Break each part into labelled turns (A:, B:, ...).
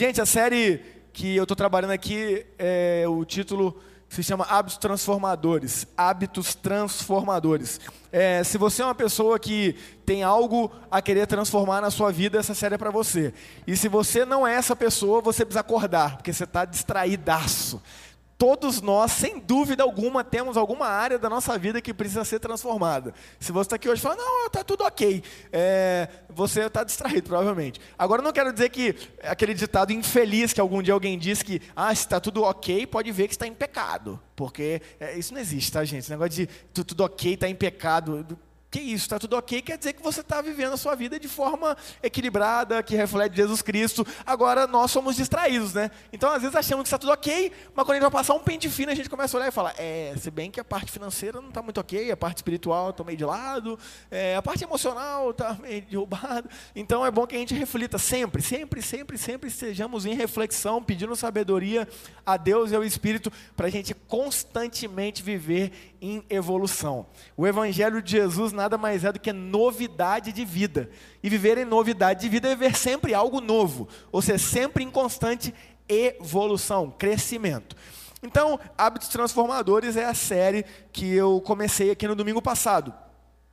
A: Gente, a série que eu estou trabalhando aqui, é, o título se chama Hábitos Transformadores. Hábitos Transformadores. É, se você é uma pessoa que tem algo a querer transformar na sua vida, essa série é para você. E se você não é essa pessoa, você precisa acordar, porque você está distraídaço. Todos nós, sem dúvida alguma, temos alguma área da nossa vida que precisa ser transformada. Se você está aqui hoje e não, está tudo ok, é, você está distraído, provavelmente. Agora, não quero dizer que aquele ditado infeliz que algum dia alguém disse que, ah, se está tudo ok, pode ver que está em pecado. Porque é, isso não existe, tá, gente? Esse negócio de tudo ok, está em pecado que isso, está tudo ok, quer dizer que você está vivendo a sua vida de forma equilibrada, que reflete Jesus Cristo. Agora nós somos distraídos, né? Então às vezes achamos que está tudo ok, mas quando a gente vai passar um pente fino, a gente começa a olhar e falar: é, se bem que a parte financeira não está muito ok, a parte espiritual está meio de lado, é, a parte emocional está meio derrubada. Então é bom que a gente reflita sempre, sempre, sempre, sempre estejamos em reflexão, pedindo sabedoria a Deus e ao Espírito para a gente constantemente viver em evolução. O Evangelho de Jesus nada mais é do que novidade de vida. E viver em novidade de vida é viver sempre algo novo, ou seja, sempre em constante evolução, crescimento. Então, Hábitos Transformadores é a série que eu comecei aqui no domingo passado.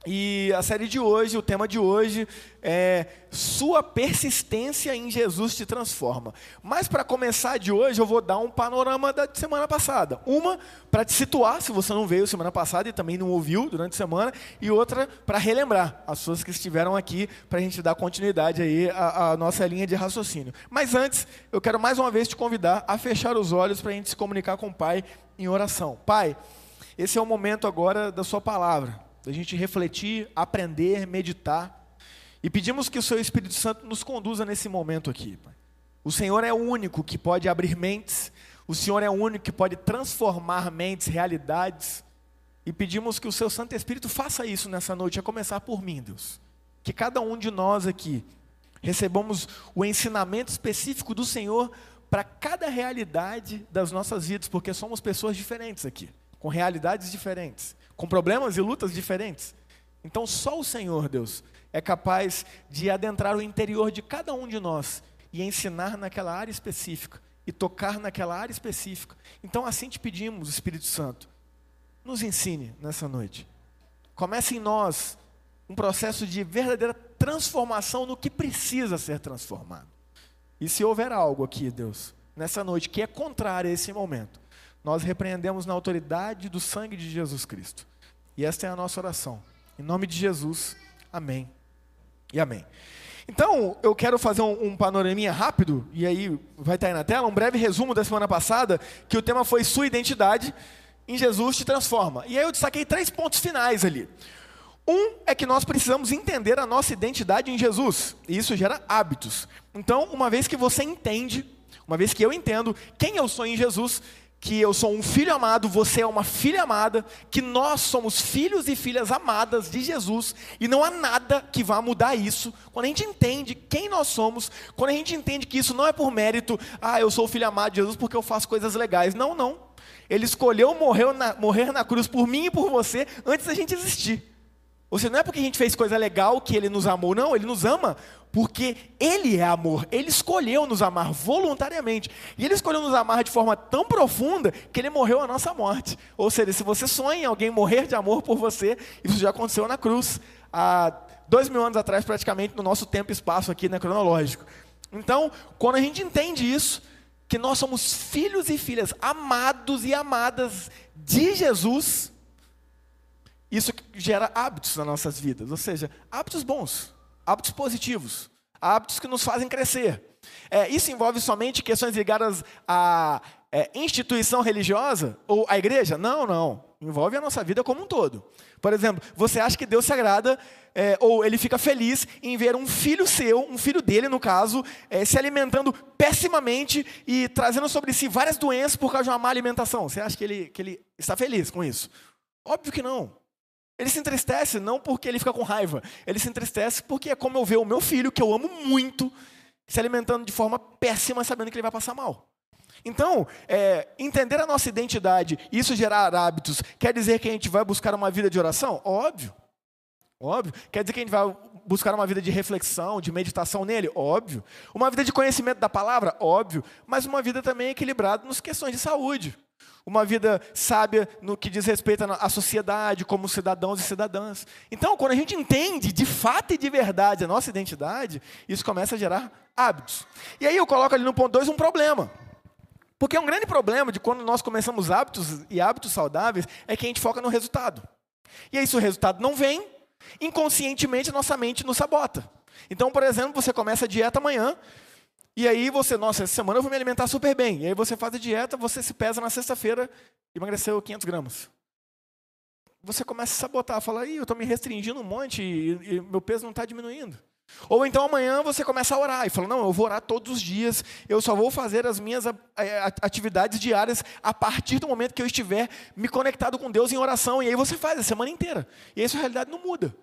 A: E a série de hoje, o tema de hoje é Sua persistência em Jesus te transforma. Mas para começar de hoje, eu vou dar um panorama da semana passada. Uma para te situar, se você não veio semana passada e também não ouviu durante a semana, e outra para relembrar as pessoas que estiveram aqui para a gente dar continuidade aí à, à nossa linha de raciocínio. Mas antes, eu quero mais uma vez te convidar a fechar os olhos para a gente se comunicar com o Pai em oração. Pai, esse é o momento agora da sua palavra da gente refletir, aprender, meditar. E pedimos que o Seu Espírito Santo nos conduza nesse momento aqui. O Senhor é o único que pode abrir mentes, o Senhor é o único que pode transformar mentes, realidades. E pedimos que o Seu Santo Espírito faça isso nessa noite, a começar por mim, Deus. Que cada um de nós aqui recebamos o ensinamento específico do Senhor para cada realidade das nossas vidas, porque somos pessoas diferentes aqui, com realidades diferentes com problemas e lutas diferentes. Então, só o Senhor, Deus, é capaz de adentrar o interior de cada um de nós e ensinar naquela área específica e tocar naquela área específica. Então, assim te pedimos, Espírito Santo, nos ensine nessa noite. Comece em nós um processo de verdadeira transformação no que precisa ser transformado. E se houver algo aqui, Deus, nessa noite que é contrário a esse momento, nós repreendemos na autoridade do sangue de Jesus Cristo. E esta é a nossa oração. Em nome de Jesus, amém e amém. Então, eu quero fazer um, um panoraminha rápido, e aí vai estar aí na tela, um breve resumo da semana passada, que o tema foi Sua Identidade em Jesus te transforma. E aí eu destaquei três pontos finais ali. Um é que nós precisamos entender a nossa identidade em Jesus, e isso gera hábitos. Então, uma vez que você entende, uma vez que eu entendo quem eu sou em Jesus, que eu sou um filho amado, você é uma filha amada, que nós somos filhos e filhas amadas de Jesus, e não há nada que vá mudar isso. Quando a gente entende quem nós somos, quando a gente entende que isso não é por mérito, ah, eu sou filho amado de Jesus porque eu faço coisas legais. Não, não. Ele escolheu morrer na, morrer na cruz por mim e por você antes da gente existir. Ou seja, não é porque a gente fez coisa legal que ele nos amou, não, ele nos ama porque ele é amor. Ele escolheu nos amar voluntariamente. E ele escolheu nos amar de forma tão profunda que ele morreu a nossa morte. Ou seja, se você sonha alguém morrer de amor por você, isso já aconteceu na cruz, há dois mil anos atrás, praticamente, no nosso tempo e espaço aqui, né, cronológico. Então, quando a gente entende isso, que nós somos filhos e filhas amados e amadas de Jesus, isso gera hábitos nas nossas vidas, ou seja, hábitos bons, hábitos positivos, hábitos que nos fazem crescer. É, isso envolve somente questões ligadas à é, instituição religiosa ou à igreja? Não, não. Envolve a nossa vida como um todo. Por exemplo, você acha que Deus se agrada é, ou ele fica feliz em ver um filho seu, um filho dele no caso, é, se alimentando pessimamente e trazendo sobre si várias doenças por causa de uma má alimentação? Você acha que ele, que ele está feliz com isso? Óbvio que não. Ele se entristece não porque ele fica com raiva, ele se entristece porque é como eu ver o meu filho, que eu amo muito, se alimentando de forma péssima, sabendo que ele vai passar mal. Então, é, entender a nossa identidade, isso gerar hábitos, quer dizer que a gente vai buscar uma vida de oração? Óbvio. Óbvio. Quer dizer que a gente vai buscar uma vida de reflexão, de meditação nele? Óbvio. Uma vida de conhecimento da palavra? Óbvio. Mas uma vida também equilibrada nas questões de saúde. Uma vida sábia no que diz respeito à sociedade, como cidadãos e cidadãs. Então, quando a gente entende de fato e de verdade a nossa identidade, isso começa a gerar hábitos. E aí eu coloco ali no ponto 2 um problema. Porque é um grande problema de quando nós começamos hábitos e hábitos saudáveis é que a gente foca no resultado. E aí, se o resultado não vem, inconscientemente nossa mente nos sabota. Então, por exemplo, você começa a dieta amanhã, e aí você, nossa, essa semana eu vou me alimentar super bem. E aí você faz a dieta, você se pesa na sexta-feira, emagreceu 500 gramas. Você começa a sabotar, fala, Ih, eu estou me restringindo um monte e, e meu peso não está diminuindo. Ou então amanhã você começa a orar e fala: Não, eu vou orar todos os dias, eu só vou fazer as minhas atividades diárias a partir do momento que eu estiver me conectado com Deus em oração. E aí você faz a semana inteira. E aí sua realidade não muda.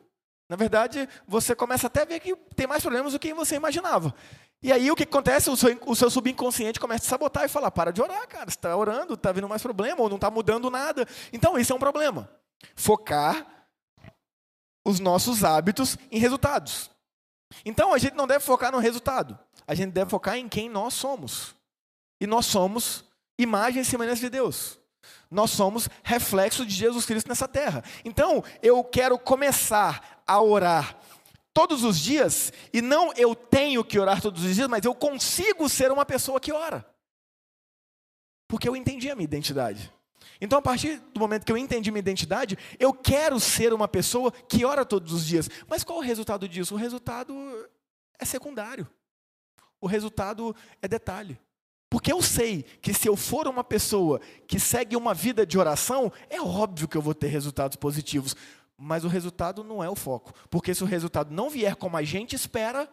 A: Na verdade, você começa até a ver que tem mais problemas do que você imaginava. E aí o que acontece? O seu, o seu subconsciente começa a sabotar e falar: Para de orar, cara, você está orando, está vindo mais problema, ou não está mudando nada. Então, isso é um problema. Focar os nossos hábitos em resultados. Então a gente não deve focar no resultado, a gente deve focar em quem nós somos. E nós somos imagem e semelhança de Deus. Nós somos reflexo de Jesus Cristo nessa terra. Então, eu quero começar a orar todos os dias, e não eu tenho que orar todos os dias, mas eu consigo ser uma pessoa que ora. Porque eu entendi a minha identidade. Então, a partir do momento que eu entendi minha identidade, eu quero ser uma pessoa que ora todos os dias. Mas qual o resultado disso? O resultado é secundário. O resultado é detalhe. Porque eu sei que se eu for uma pessoa que segue uma vida de oração, é óbvio que eu vou ter resultados positivos. Mas o resultado não é o foco. Porque se o resultado não vier como a gente espera,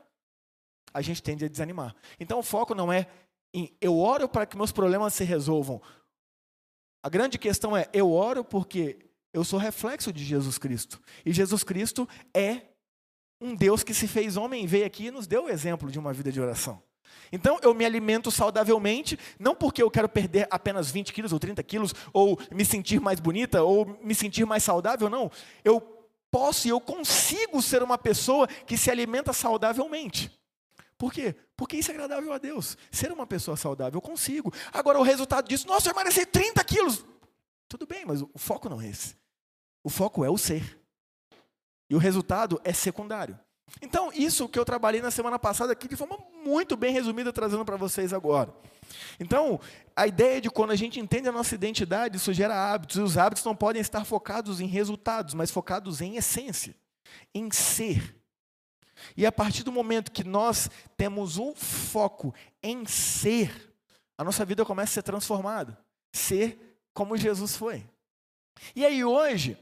A: a gente tende a desanimar. Então o foco não é em eu oro para que meus problemas se resolvam. A grande questão é: eu oro porque eu sou reflexo de Jesus Cristo. E Jesus Cristo é um Deus que se fez homem, veio aqui e nos deu o exemplo de uma vida de oração. Então eu me alimento saudavelmente, não porque eu quero perder apenas 20 quilos ou 30 quilos, ou me sentir mais bonita, ou me sentir mais saudável, não. Eu posso e eu consigo ser uma pessoa que se alimenta saudavelmente. Por quê? Porque isso é agradável a Deus. Ser uma pessoa saudável, eu consigo. Agora, o resultado disso, nossa, eu emagreci 30 quilos. Tudo bem, mas o foco não é esse. O foco é o ser. E o resultado é secundário. Então, isso que eu trabalhei na semana passada aqui de forma muito bem resumida, trazendo para vocês agora. Então, a ideia de quando a gente entende a nossa identidade, isso gera hábitos, e os hábitos não podem estar focados em resultados, mas focados em essência, em ser. E a partir do momento que nós temos um foco em ser, a nossa vida começa a ser transformada. Ser como Jesus foi. E aí hoje,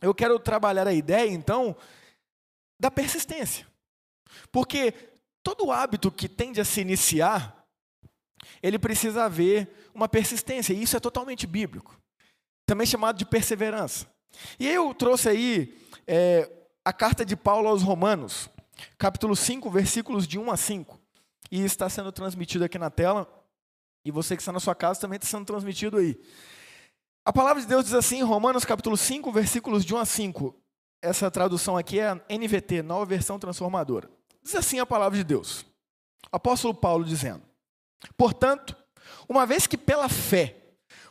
A: eu quero trabalhar a ideia, então, da persistência. Porque todo hábito que tende a se iniciar, ele precisa haver uma persistência, e isso é totalmente bíblico. Também chamado de perseverança. E eu trouxe aí é, a carta de Paulo aos Romanos, capítulo 5, versículos de 1 a 5. E está sendo transmitido aqui na tela. E você que está na sua casa também está sendo transmitido aí. A palavra de Deus diz assim, Romanos capítulo 5, versículos de 1 a 5. Essa tradução aqui é a NVT, nova versão transformadora. Diz assim a palavra de Deus. Apóstolo Paulo dizendo: Portanto, uma vez que pela fé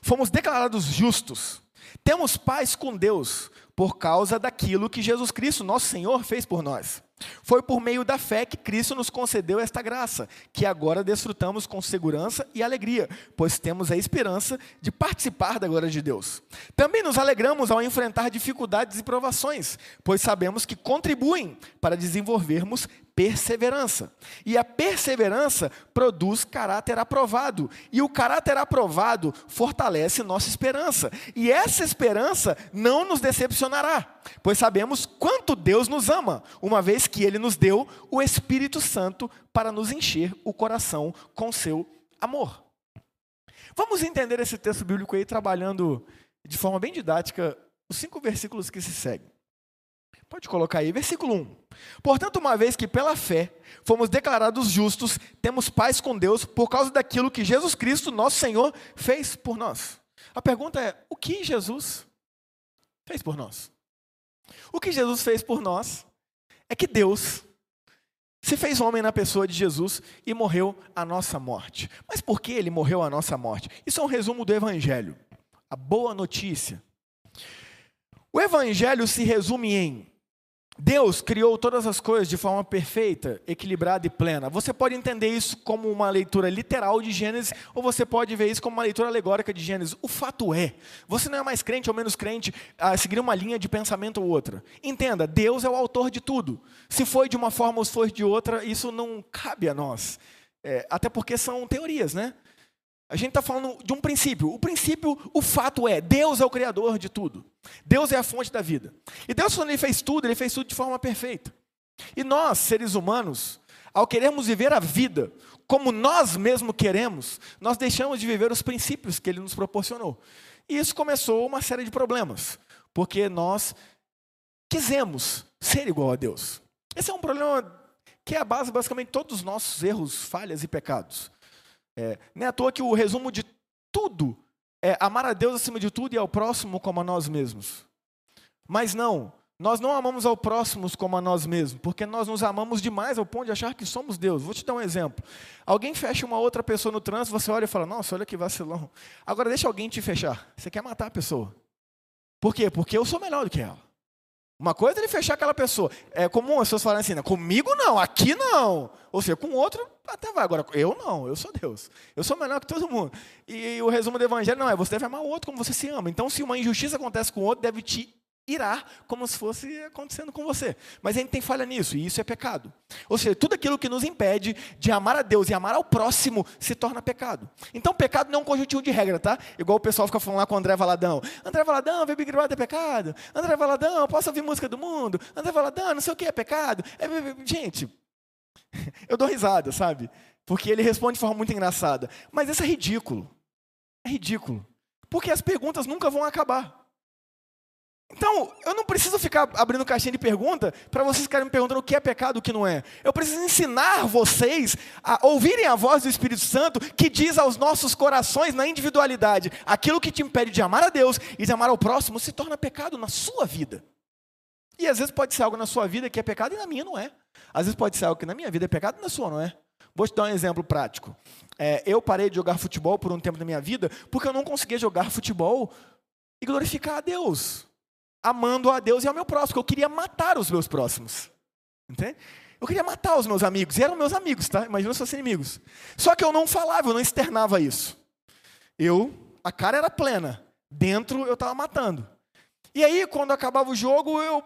A: fomos declarados justos, temos paz com Deus por causa daquilo que Jesus Cristo, nosso Senhor, fez por nós. Foi por meio da fé que Cristo nos concedeu esta graça, que agora desfrutamos com segurança e alegria, pois temos a esperança de participar da glória de Deus. Também nos alegramos ao enfrentar dificuldades e provações, pois sabemos que contribuem para desenvolvermos perseverança. E a perseverança produz caráter aprovado. E o caráter aprovado fortalece nossa esperança. E essa esperança não nos decepcionará, pois sabemos quanto Deus nos ama, uma vez que Ele nos deu o Espírito Santo para nos encher o coração com seu amor. Vamos entender esse texto bíblico aí, trabalhando de forma bem didática os cinco versículos que se seguem. Pode colocar aí, versículo 1. Portanto, uma vez que pela fé fomos declarados justos, temos paz com Deus por causa daquilo que Jesus Cristo, nosso Senhor, fez por nós. A pergunta é: o que Jesus fez por nós? O que Jesus fez por nós é que Deus se fez homem na pessoa de Jesus e morreu a nossa morte. Mas por que ele morreu a nossa morte? Isso é um resumo do Evangelho. A boa notícia. O Evangelho se resume em Deus criou todas as coisas de forma perfeita, equilibrada e plena. Você pode entender isso como uma leitura literal de Gênesis, ou você pode ver isso como uma leitura alegórica de Gênesis. O fato é, você não é mais crente ou menos crente a seguir uma linha de pensamento ou outra. Entenda, Deus é o autor de tudo. Se foi de uma forma ou se foi de outra, isso não cabe a nós. É, até porque são teorias, né? A gente está falando de um princípio. O princípio, o fato é, Deus é o criador de tudo. Deus é a fonte da vida. E Deus, quando Ele fez tudo, Ele fez tudo de forma perfeita. E nós, seres humanos, ao queremos viver a vida como nós mesmos queremos, nós deixamos de viver os princípios que Ele nos proporcionou. E isso começou uma série de problemas, porque nós quisemos ser igual a Deus. Esse é um problema que é a base, basicamente, de todos os nossos erros, falhas e pecados. É, não é à toa que o resumo de tudo é amar a Deus acima de tudo e ao próximo como a nós mesmos. Mas não, nós não amamos ao próximo como a nós mesmos, porque nós nos amamos demais ao ponto de achar que somos Deus. Vou te dar um exemplo. Alguém fecha uma outra pessoa no trânsito, você olha e fala: Nossa, olha que vacilão. Agora deixa alguém te fechar. Você quer matar a pessoa. Por quê? Porque eu sou melhor do que ela. Uma coisa é ele fechar aquela pessoa. É comum as pessoas falarem assim, né? comigo não, aqui não. Ou seja, com outro até vai. Agora, eu não, eu sou Deus. Eu sou melhor que todo mundo. E, o resumo do evangelho não é, você deve amar o outro como você se ama. Então, se uma injustiça acontece com o outro, deve te irá como se fosse acontecendo com você. Mas a gente tem falha nisso, e isso é pecado. Ou seja, tudo aquilo que nos impede de amar a Deus e amar ao próximo se torna pecado. Então, pecado não é um conjuntinho de regra, tá? Igual o pessoal fica falando lá com o André Valadão. André Valadão, ver Big Brother é pecado. André Valadão, posso ouvir música do mundo. André Valadão, não sei o que é pecado. É... Gente, eu dou risada, sabe? Porque ele responde de forma muito engraçada. Mas isso é ridículo. É ridículo. Porque as perguntas nunca vão acabar. Então, eu não preciso ficar abrindo caixinha de pergunta para vocês ficarem me perguntando o que é pecado e o que não é. Eu preciso ensinar vocês a ouvirem a voz do Espírito Santo que diz aos nossos corações, na individualidade, aquilo que te impede de amar a Deus e de amar ao próximo se torna pecado na sua vida. E às vezes pode ser algo na sua vida que é pecado e na minha não é. Às vezes pode ser algo que na minha vida é pecado e na sua não é. Vou te dar um exemplo prático. É, eu parei de jogar futebol por um tempo da minha vida porque eu não conseguia jogar futebol e glorificar a Deus amando a Deus e ao meu próximo, eu queria matar os meus próximos. Entende? Eu queria matar os meus amigos, e eram meus amigos, tá? Imagina se fossem inimigos. Só que eu não falava, eu não externava isso. Eu, a cara era plena, dentro eu estava matando. E aí, quando acabava o jogo, eu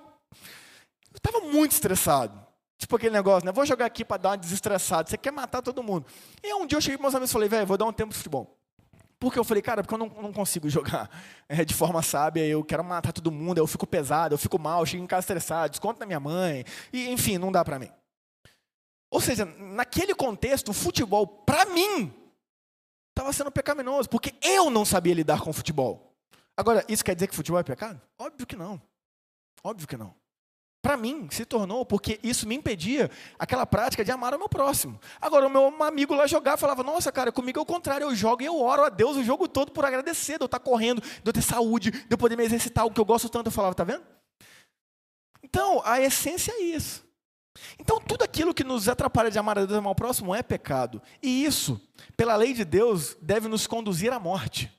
A: estava muito estressado. Tipo aquele negócio, né? Vou jogar aqui para dar uma desestressada. Você quer matar todo mundo. E um dia eu cheguei para meus amigos e falei, velho, vou dar um tempo de futebol. Porque eu falei, cara, porque eu não, não consigo jogar é, de forma sábia, eu quero matar todo mundo, eu fico pesado, eu fico mal, eu chego em casa estressado, desconto da minha mãe, e enfim, não dá para mim. Ou seja, naquele contexto, o futebol, para mim, estava sendo pecaminoso, porque eu não sabia lidar com o futebol. Agora, isso quer dizer que futebol é pecado? Óbvio que não. Óbvio que não. Para mim, se tornou, porque isso me impedia aquela prática de amar o meu próximo. Agora, o meu amigo lá jogava falava: Nossa, cara, comigo é o contrário, eu jogo e eu oro a Deus o jogo todo por agradecer, de eu estar correndo, de eu ter saúde, de eu poder me exercitar, o que eu gosto tanto. Eu falava: Tá vendo? Então, a essência é isso. Então, tudo aquilo que nos atrapalha de amar a Deus e amar o próximo é pecado. E isso, pela lei de Deus, deve nos conduzir à morte.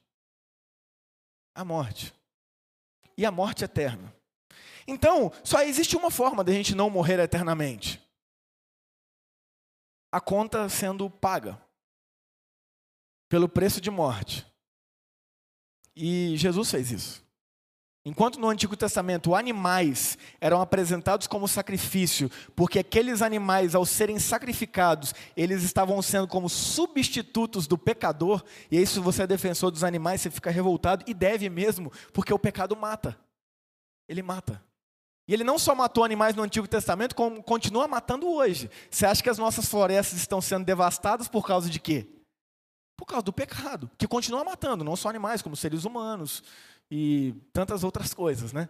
A: À morte. E à morte eterna. Então, só existe uma forma de a gente não morrer eternamente: a conta sendo paga pelo preço de morte. E Jesus fez isso. Enquanto no Antigo Testamento animais eram apresentados como sacrifício, porque aqueles animais, ao serem sacrificados, eles estavam sendo como substitutos do pecador, e aí, se você é defensor dos animais, você fica revoltado, e deve mesmo, porque o pecado mata. Ele mata. E ele não só matou animais no Antigo Testamento, como continua matando hoje. Você acha que as nossas florestas estão sendo devastadas por causa de quê? Por causa do pecado, que continua matando, não só animais, como seres humanos e tantas outras coisas, né?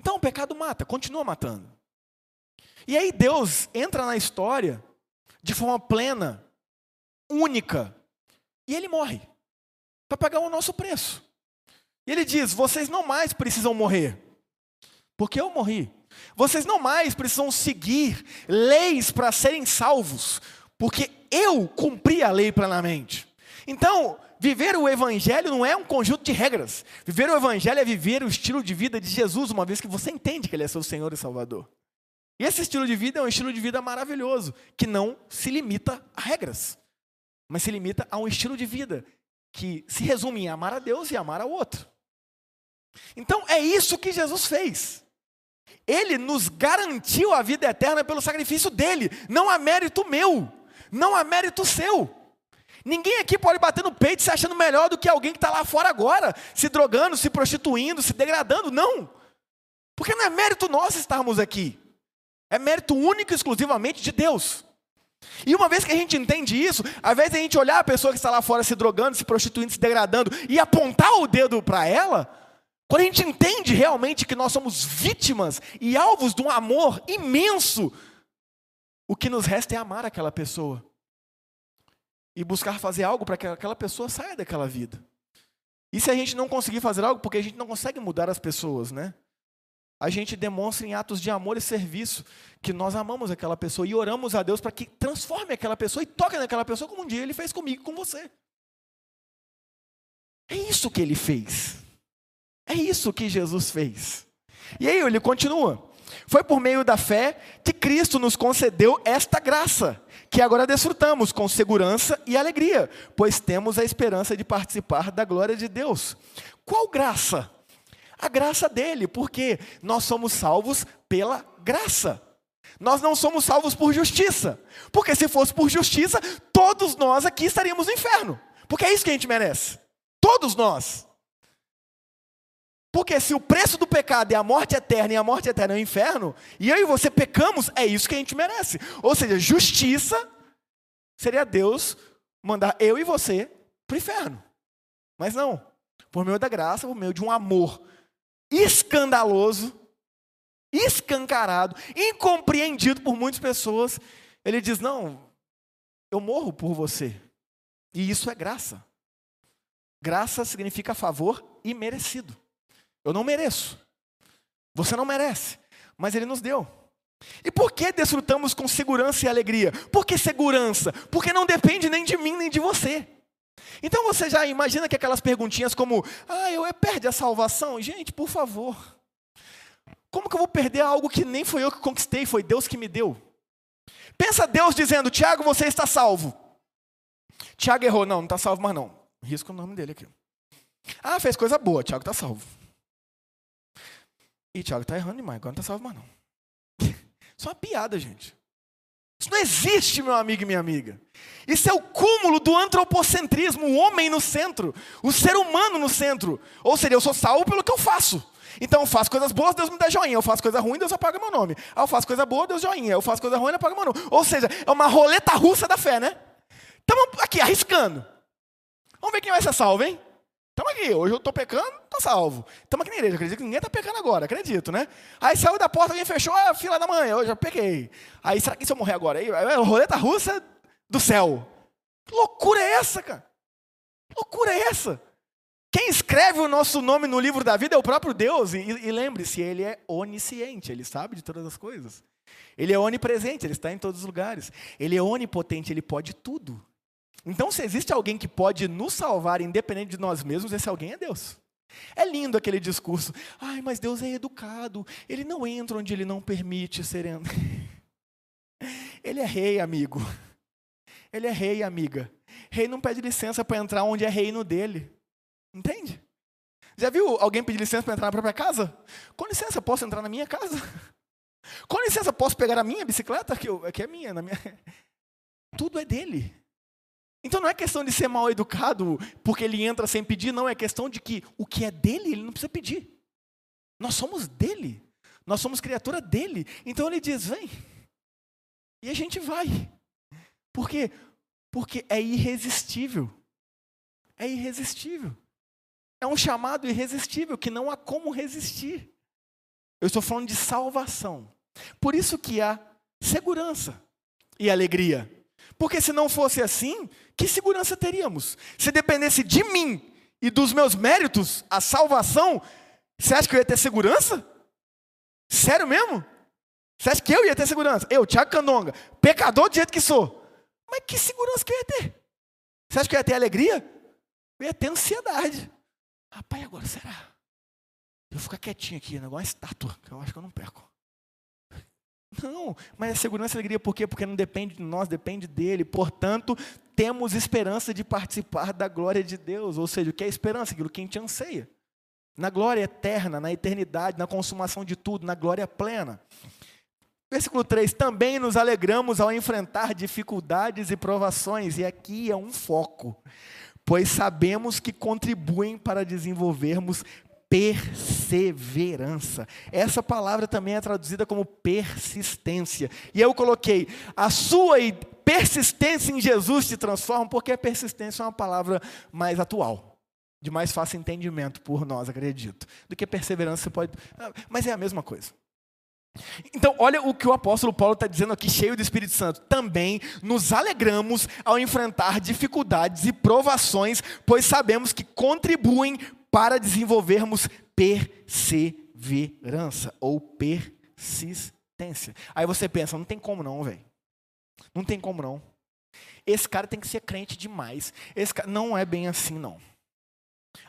A: Então o pecado mata, continua matando. E aí Deus entra na história de forma plena, única, e ele morre para pagar o nosso preço. E ele diz: vocês não mais precisam morrer. porque eu morri. Vocês não mais precisam seguir leis para serem salvos, porque eu cumpri a lei plenamente. Então, viver o evangelho não é um conjunto de regras. Viver o evangelho é viver o estilo de vida de Jesus, uma vez que você entende que ele é seu Senhor e Salvador. E esse estilo de vida é um estilo de vida maravilhoso, que não se limita a regras, mas se limita a um estilo de vida que se resume em amar a Deus e amar ao outro. Então é isso que Jesus fez. Ele nos garantiu a vida eterna pelo sacrifício dele, não há mérito meu, não há mérito seu. Ninguém aqui pode bater no peito se achando melhor do que alguém que está lá fora agora, se drogando, se prostituindo, se degradando. Não. Porque não é mérito nosso estarmos aqui. É mérito único e exclusivamente de Deus. E uma vez que a gente entende isso, ao invés de a gente olhar a pessoa que está lá fora se drogando, se prostituindo, se degradando e apontar o dedo para ela, quando a gente entende realmente que nós somos vítimas e alvos de um amor imenso, o que nos resta é amar aquela pessoa e buscar fazer algo para que aquela pessoa saia daquela vida. E se a gente não conseguir fazer algo, porque a gente não consegue mudar as pessoas, né? A gente demonstra em atos de amor e serviço que nós amamos aquela pessoa e oramos a Deus para que transforme aquela pessoa e toque naquela pessoa como um dia ele fez comigo com você. É isso que ele fez. É isso que Jesus fez. E aí ele continua. Foi por meio da fé que Cristo nos concedeu esta graça, que agora desfrutamos com segurança e alegria, pois temos a esperança de participar da glória de Deus. Qual graça? A graça dele, porque nós somos salvos pela graça. Nós não somos salvos por justiça, porque se fosse por justiça, todos nós aqui estaríamos no inferno, porque é isso que a gente merece. Todos nós. Porque se o preço do pecado é a morte eterna e a morte eterna é o inferno, e eu e você pecamos, é isso que a gente merece. Ou seja, justiça seria Deus mandar eu e você para o inferno. Mas não. Por meio da graça, por meio de um amor escandaloso, escancarado, incompreendido por muitas pessoas, ele diz: Não, eu morro por você. E isso é graça. Graça significa favor imerecido. Eu não mereço. Você não merece. Mas Ele nos deu. E por que desfrutamos com segurança e alegria? Por que segurança? Porque não depende nem de mim nem de você. Então você já imagina que aquelas perguntinhas como, ah, eu perde a salvação? Gente, por favor. Como que eu vou perder algo que nem foi eu que conquistei, foi Deus que me deu? Pensa Deus dizendo, Tiago, você está salvo. Tiago errou, não, não está salvo mais não. Risco o nome dele aqui. Ah, fez coisa boa, Tiago está salvo. Ih, Tiago, tá errando demais, agora não tá salvo mais não. Isso é uma piada, gente. Isso não existe, meu amigo e minha amiga. Isso é o cúmulo do antropocentrismo, o homem no centro, o ser humano no centro. Ou seja, eu sou salvo pelo que eu faço. Então eu faço coisas boas, Deus me dá joinha. Eu faço coisa ruim, Deus apaga meu nome. Ah, eu faço coisa boa, Deus joinha. Eu faço coisa ruim, Ele apaga meu nome. Ou seja, é uma roleta russa da fé, né? Estamos aqui arriscando. Vamos ver quem vai ser salvo, hein? Estamos aqui, hoje eu estou pecando, estou salvo. Estamos aqui na igreja, acredito que ninguém está pecando agora, acredito, né? Aí saiu da porta, alguém fechou a fila da manhã, eu já peguei. Aí, será que se eu morrer agora? Aí, é roleta russa do céu. Que loucura é essa, cara? Que loucura é essa? Quem escreve o nosso nome no livro da vida é o próprio Deus. E, e lembre-se, Ele é onisciente, Ele sabe de todas as coisas. Ele é onipresente, Ele está em todos os lugares. Ele é onipotente, Ele pode tudo. Então, se existe alguém que pode nos salvar independente de nós mesmos, esse alguém é Deus. É lindo aquele discurso. Ai, mas Deus é educado. Ele não entra onde ele não permite ser. Ele é rei, amigo. Ele é rei, amiga. Rei não pede licença para entrar onde é reino dele. Entende? Já viu alguém pedir licença para entrar na própria casa? Com licença, posso entrar na minha casa? Com licença, posso pegar a minha bicicleta? Que, eu, que é minha, na minha. Tudo é dele. Então não é questão de ser mal educado porque ele entra sem pedir, não, é questão de que o que é dele, ele não precisa pedir. Nós somos dele. Nós somos criatura dele. Então ele diz: vem. E a gente vai. Por quê? Porque é irresistível. É irresistível. É um chamado irresistível que não há como resistir. Eu estou falando de salvação. Por isso que há segurança e alegria. Porque se não fosse assim, que segurança teríamos? Se dependesse de mim e dos meus méritos, a salvação, você acha que eu ia ter segurança? Sério mesmo? Você acha que eu ia ter segurança? Eu, Tiago Candonga, pecador do jeito que sou. Mas que segurança que eu ia ter? Você acha que eu ia ter alegria? Eu ia ter ansiedade. Rapaz, agora será? Eu vou ficar quietinho aqui, negócio uma estátua, que eu acho que eu não perco. Não, mas a segurança e alegria por quê? Porque não depende de nós, depende dele. Portanto, temos esperança de participar da glória de Deus. Ou seja, o que é esperança? Aquilo que a gente anseia. Na glória eterna, na eternidade, na consumação de tudo, na glória plena. Versículo 3: Também nos alegramos ao enfrentar dificuldades e provações, e aqui é um foco, pois sabemos que contribuem para desenvolvermos perseverança. Essa palavra também é traduzida como persistência. E eu coloquei a sua persistência em Jesus te transforma, porque a persistência é uma palavra mais atual, de mais fácil entendimento por nós, acredito, do que perseverança pode. Ah, mas é a mesma coisa. Então, olha o que o apóstolo Paulo está dizendo aqui, cheio do Espírito Santo. Também nos alegramos ao enfrentar dificuldades e provações, pois sabemos que contribuem para desenvolvermos perseverança ou persistência. Aí você pensa, não tem como não, velho. Não tem como não. Esse cara tem que ser crente demais. Esse cara... Não é bem assim, não.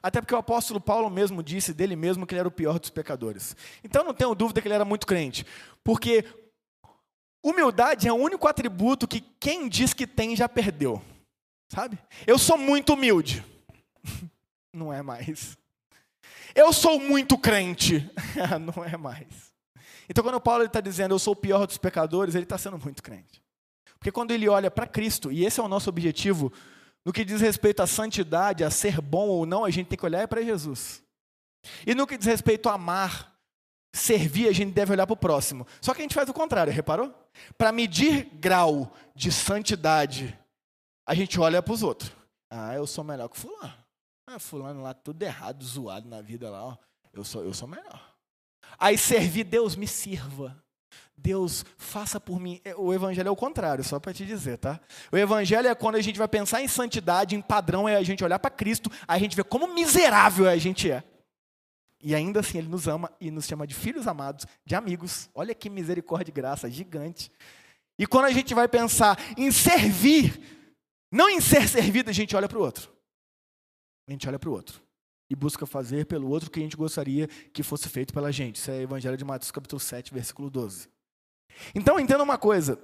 A: Até porque o apóstolo Paulo mesmo disse dele mesmo que ele era o pior dos pecadores. Então não tenho dúvida que ele era muito crente. Porque humildade é o único atributo que quem diz que tem já perdeu. Sabe? Eu sou muito humilde. Não é mais. Eu sou muito crente. Não é mais. Então, quando Paulo está dizendo eu sou o pior dos pecadores, ele está sendo muito crente. Porque quando ele olha para Cristo, e esse é o nosso objetivo, no que diz respeito à santidade, a ser bom ou não, a gente tem que olhar para Jesus. E no que diz respeito a amar, servir, a gente deve olhar para o próximo. Só que a gente faz o contrário, reparou? Para medir grau de santidade, a gente olha para os outros. Ah, eu sou melhor que fulano. Ah, fulano lá tudo errado, zoado na vida lá, ó. Eu sou, eu sou melhor. Aí servir, Deus me sirva. Deus, faça por mim. É, o evangelho é o contrário, só para te dizer, tá? O evangelho é quando a gente vai pensar em santidade, em padrão, é a gente olhar para Cristo, a gente vê como miserável a gente é. E ainda assim ele nos ama e nos chama de filhos amados, de amigos. Olha que misericórdia e graça gigante. E quando a gente vai pensar em servir, não em ser servido, a gente olha para o outro a gente olha para o outro e busca fazer pelo outro o que a gente gostaria que fosse feito pela gente. Isso é Evangelho de Mateus, capítulo 7, versículo 12. Então, entenda uma coisa.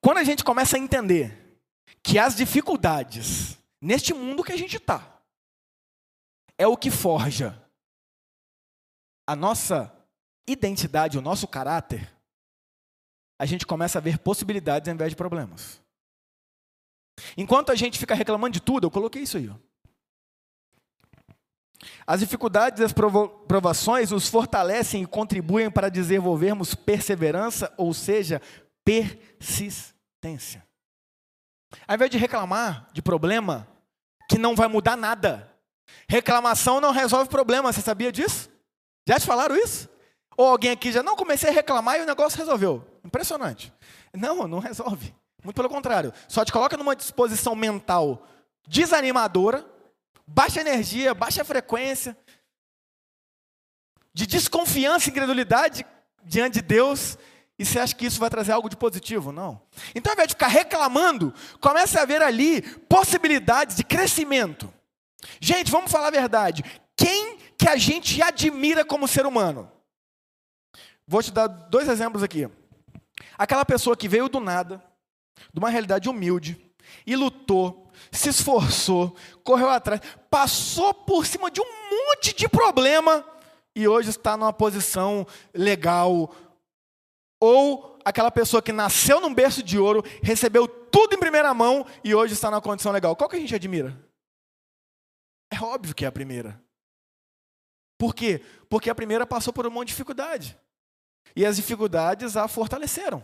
A: Quando a gente começa a entender que as dificuldades neste mundo que a gente está é o que forja a nossa identidade, o nosso caráter, a gente começa a ver possibilidades ao invés de problemas. Enquanto a gente fica reclamando de tudo, eu coloquei isso aí. Ó. As dificuldades e as provações nos fortalecem e contribuem para desenvolvermos perseverança, ou seja, persistência. Ao invés de reclamar de problema que não vai mudar nada, reclamação não resolve problema, você sabia disso? Já te falaram isso? Ou alguém aqui já não comecei a reclamar e o negócio resolveu? Impressionante. Não, não resolve. Muito pelo contrário, só te coloca numa disposição mental desanimadora baixa energia, baixa frequência, de desconfiança e incredulidade diante de Deus, e você acha que isso vai trazer algo de positivo? Não. Então, ao invés de ficar reclamando, comece a ver ali possibilidades de crescimento. Gente, vamos falar a verdade. Quem que a gente admira como ser humano? Vou te dar dois exemplos aqui. Aquela pessoa que veio do nada, de uma realidade humilde, e lutou, se esforçou, correu atrás, passou por cima de um monte de problema e hoje está numa posição legal. Ou aquela pessoa que nasceu num berço de ouro, recebeu tudo em primeira mão e hoje está numa condição legal. Qual que a gente admira? É óbvio que é a primeira. Por quê? Porque a primeira passou por um monte de dificuldade. E as dificuldades a fortaleceram.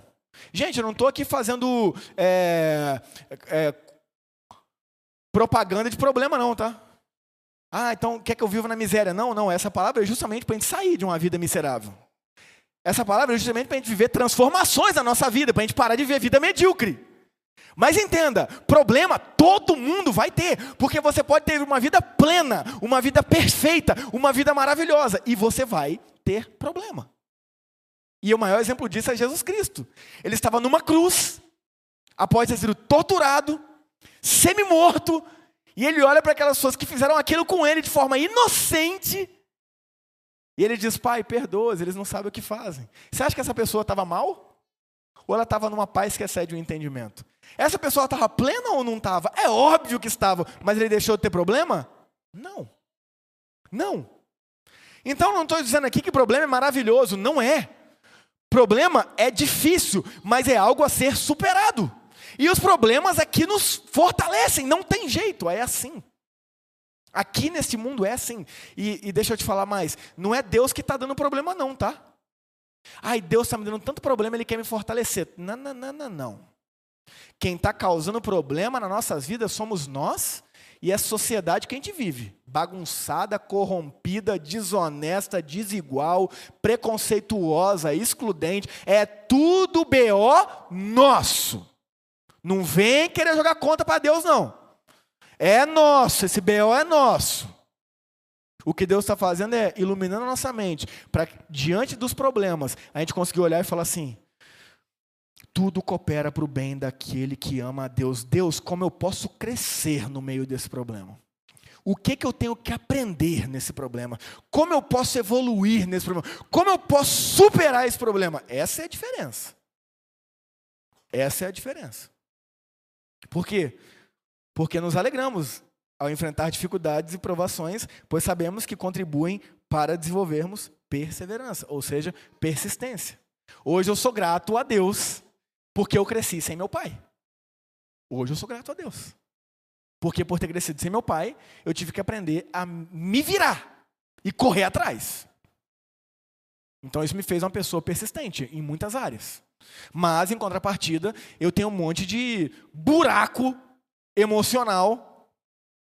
A: Gente, eu não estou aqui fazendo é, é, propaganda de problema, não, tá? Ah, então quer que eu viva na miséria? Não, não. Essa palavra é justamente para a gente sair de uma vida miserável. Essa palavra é justamente para a gente viver transformações na nossa vida, para a gente parar de viver vida medíocre. Mas entenda, problema todo mundo vai ter, porque você pode ter uma vida plena, uma vida perfeita, uma vida maravilhosa, e você vai ter problema. E o maior exemplo disso é Jesus Cristo. Ele estava numa cruz, após ter sido torturado, semi-morto, e ele olha para aquelas pessoas que fizeram aquilo com ele de forma inocente, e ele diz: Pai, perdoa, eles não sabem o que fazem. Você acha que essa pessoa estava mal? Ou ela estava numa paz que excede o entendimento? Essa pessoa estava plena ou não estava? É óbvio que estava, mas ele deixou de ter problema? Não. Não. Então não estou dizendo aqui que problema é maravilhoso, não é. Problema é difícil, mas é algo a ser superado. E os problemas aqui nos fortalecem, não tem jeito, é assim. Aqui nesse mundo é assim. E, e deixa eu te falar mais: não é Deus que está dando problema, não, tá? Ai, Deus está me dando tanto problema, Ele quer me fortalecer. Não, não, não, não, não. Quem está causando problema nas nossas vidas somos nós e a sociedade que a gente vive. Bagunçada, corrompida, desonesta, desigual, preconceituosa, excludente. É tudo BO nosso. Não vem querer jogar conta para Deus, não. É nosso, esse BO é nosso. O que Deus está fazendo é iluminando a nossa mente, para diante dos problemas, a gente conseguir olhar e falar assim: tudo coopera para o bem daquele que ama a Deus. Deus, como eu posso crescer no meio desse problema? O que, que eu tenho que aprender nesse problema? Como eu posso evoluir nesse problema? Como eu posso superar esse problema? Essa é a diferença. Essa é a diferença. Por quê? porque nos alegramos ao enfrentar dificuldades e provações, pois sabemos que contribuem para desenvolvermos perseverança, ou seja, persistência. Hoje eu sou grato a Deus porque eu cresci sem meu pai. Hoje eu sou grato a Deus. Porque por ter crescido sem meu pai, eu tive que aprender a me virar e correr atrás. Então isso me fez uma pessoa persistente em muitas áreas. Mas em contrapartida, eu tenho um monte de buraco emocional,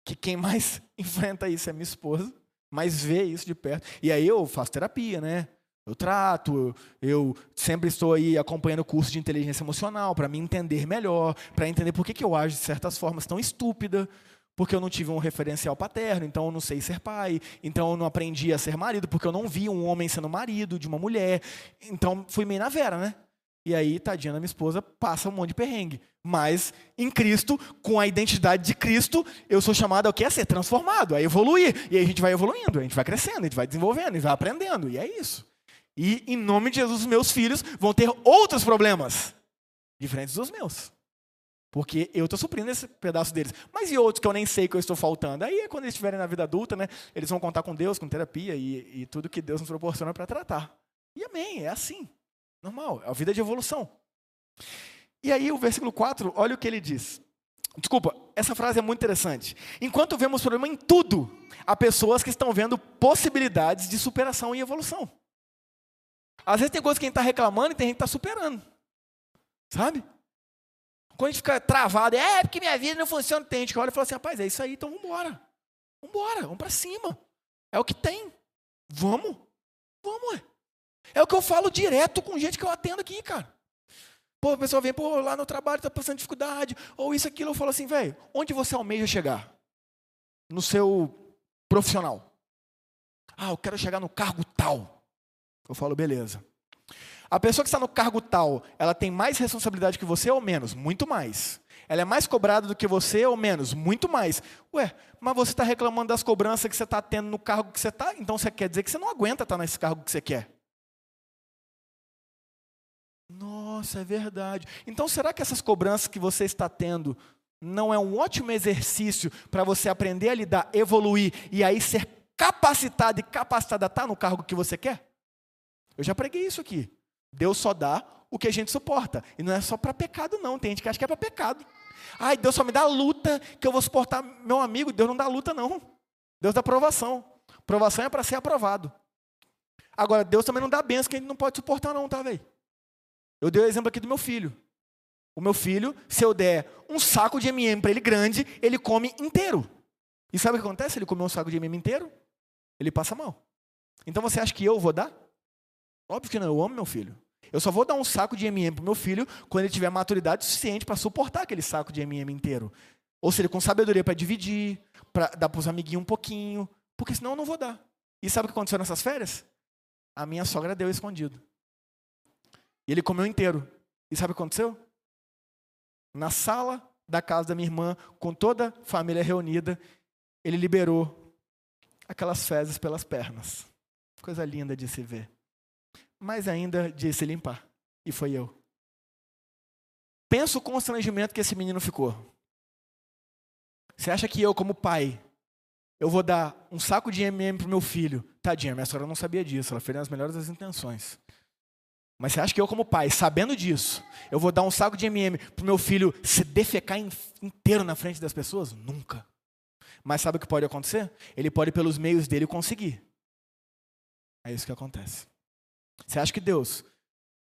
A: que quem mais enfrenta isso é minha esposa, mas vê isso de perto. E aí eu faço terapia, né? Eu trato, eu sempre estou aí acompanhando o curso de inteligência emocional para me entender melhor, para entender por que, que eu ajo de certas formas tão estúpida, porque eu não tive um referencial paterno, então eu não sei ser pai, então eu não aprendi a ser marido, porque eu não vi um homem sendo marido de uma mulher. Então fui meio na vera, né? E aí, tadinha da minha esposa, passa um monte de perrengue. Mas em Cristo, com a identidade de Cristo, eu sou chamado ao que? A ser transformado, a evoluir. E aí a gente vai evoluindo, a gente vai crescendo, a gente vai desenvolvendo, a gente vai aprendendo. E é isso. E em nome de Jesus, meus filhos vão ter outros problemas, diferentes dos meus. Porque eu estou suprindo esse pedaço deles. Mas e outros que eu nem sei que eu estou faltando? Aí é quando eles estiverem na vida adulta, né? Eles vão contar com Deus, com terapia e, e tudo que Deus nos proporciona para tratar. E amém, é assim. Normal, é a vida de evolução. E aí o versículo 4, olha o que ele diz. Desculpa, essa frase é muito interessante. Enquanto vemos problema em tudo, há pessoas que estão vendo possibilidades de superação e evolução. Às vezes tem coisas que a gente está reclamando e tem gente que está superando. Sabe? Quando a gente fica travado, é porque minha vida não funciona, tem gente que olha e fala assim, rapaz, é isso aí, então vamos embora. Vamos embora, vamos para cima. É o que tem. Vamos. Vamos, ué. É o que eu falo direto com gente que eu atendo aqui, cara. Pô, a pessoa vem, pô, lá no trabalho está passando dificuldade, ou isso, aquilo. Eu falo assim, velho, onde você almeja chegar? No seu profissional. Ah, eu quero chegar no cargo tal. Eu falo, beleza. A pessoa que está no cargo tal, ela tem mais responsabilidade que você ou menos? Muito mais. Ela é mais cobrada do que você ou menos? Muito mais. Ué, mas você está reclamando das cobranças que você está tendo no cargo que você está? Então você quer dizer que você não aguenta estar nesse cargo que você quer. Nossa, é verdade. Então, será que essas cobranças que você está tendo não é um ótimo exercício para você aprender a lidar, evoluir e aí ser capacitado e capacitada a estar no cargo que você quer? Eu já preguei isso aqui. Deus só dá o que a gente suporta. E não é só para pecado, não. Tem gente que acha que é para pecado. Ai, Deus só me dá luta que eu vou suportar. Meu amigo, Deus não dá luta, não. Deus dá aprovação. Provação é para ser aprovado. Agora, Deus também não dá bênção que a gente não pode suportar, não, tá, velho? Eu dei o exemplo aqui do meu filho. O meu filho, se eu der um saco de MM para ele grande, ele come inteiro. E sabe o que acontece? Ele comer um saco de MM inteiro, ele passa mal. Então você acha que eu vou dar? Óbvio que não, eu amo meu filho. Eu só vou dar um saco de MM para meu filho quando ele tiver maturidade suficiente para suportar aquele saco de MM inteiro. Ou seja, com sabedoria para dividir, para dar para os amiguinhos um pouquinho, porque senão eu não vou dar. E sabe o que aconteceu nessas férias? A minha sogra deu escondido. E ele comeu inteiro. E sabe o que aconteceu? Na sala da casa da minha irmã, com toda a família reunida, ele liberou aquelas fezes pelas pernas. Coisa linda de se ver. Mas ainda de se limpar. E foi eu. Pensa o constrangimento que esse menino ficou. Você acha que eu, como pai, eu vou dar um saco de MM pro meu filho? Tadinha, minha senhora não sabia disso, ela fez nas melhores das intenções. Mas você acha que eu, como pai, sabendo disso, eu vou dar um saco de MM pro meu filho se defecar inteiro na frente das pessoas? Nunca. Mas sabe o que pode acontecer? Ele pode, pelos meios dele, conseguir. É isso que acontece. Você acha que Deus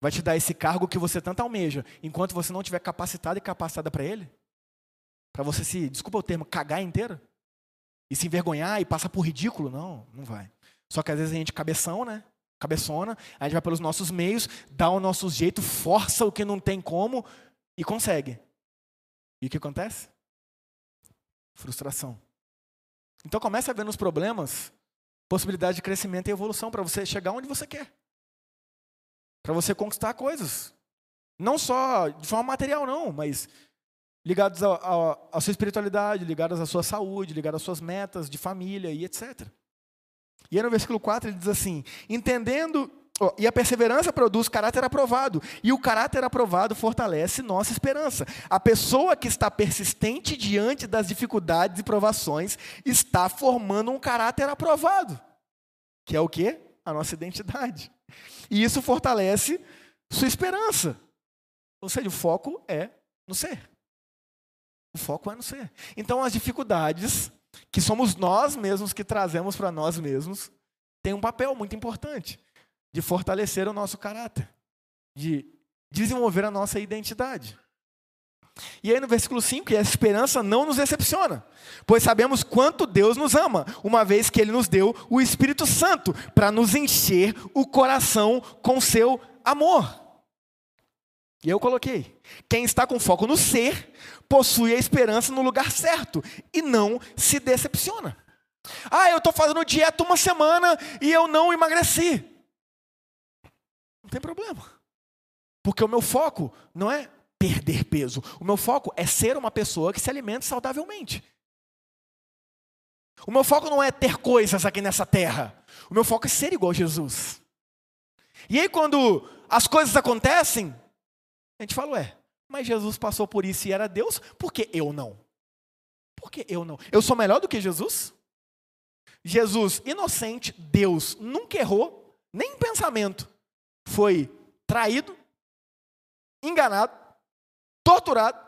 A: vai te dar esse cargo que você tanto almeja, enquanto você não tiver capacitado e capacitada para ele? Para você se, desculpa o termo, cagar inteiro? E se envergonhar e passar por ridículo? Não, não vai. Só que às vezes a gente cabeção, né? Cabeçona, a gente vai pelos nossos meios, dá o nosso jeito, força o que não tem como e consegue. E o que acontece? Frustração. Então comece a ver nos problemas possibilidade de crescimento e evolução para você chegar onde você quer. Para você conquistar coisas. Não só de forma material, não, mas ligados à sua espiritualidade, ligados à sua saúde, ligados às suas metas de família e etc. E aí no versículo 4 ele diz assim: entendendo. E a perseverança produz caráter aprovado, e o caráter aprovado fortalece nossa esperança. A pessoa que está persistente diante das dificuldades e provações está formando um caráter aprovado, que é o que? A nossa identidade. E isso fortalece sua esperança. Ou seja, o foco é no ser. O foco é no ser. Então, as dificuldades, que somos nós mesmos que trazemos para nós mesmos, têm um papel muito importante de fortalecer o nosso caráter, de desenvolver a nossa identidade. E aí no versículo 5, e a esperança não nos decepciona, pois sabemos quanto Deus nos ama, uma vez que Ele nos deu o Espírito Santo para nos encher o coração com seu amor. E eu coloquei: quem está com foco no ser, possui a esperança no lugar certo e não se decepciona. Ah, eu estou fazendo dieta uma semana e eu não emagreci. Não tem problema. Porque o meu foco não é perder peso. O meu foco é ser uma pessoa que se alimenta saudavelmente. O meu foco não é ter coisas aqui nessa terra. O meu foco é ser igual a Jesus. E aí, quando as coisas acontecem, a gente fala, ué, mas Jesus passou por isso e era Deus, por que eu não? Por que eu não? Eu sou melhor do que Jesus? Jesus, inocente, Deus, nunca errou, nem em pensamento. Foi traído, enganado, torturado,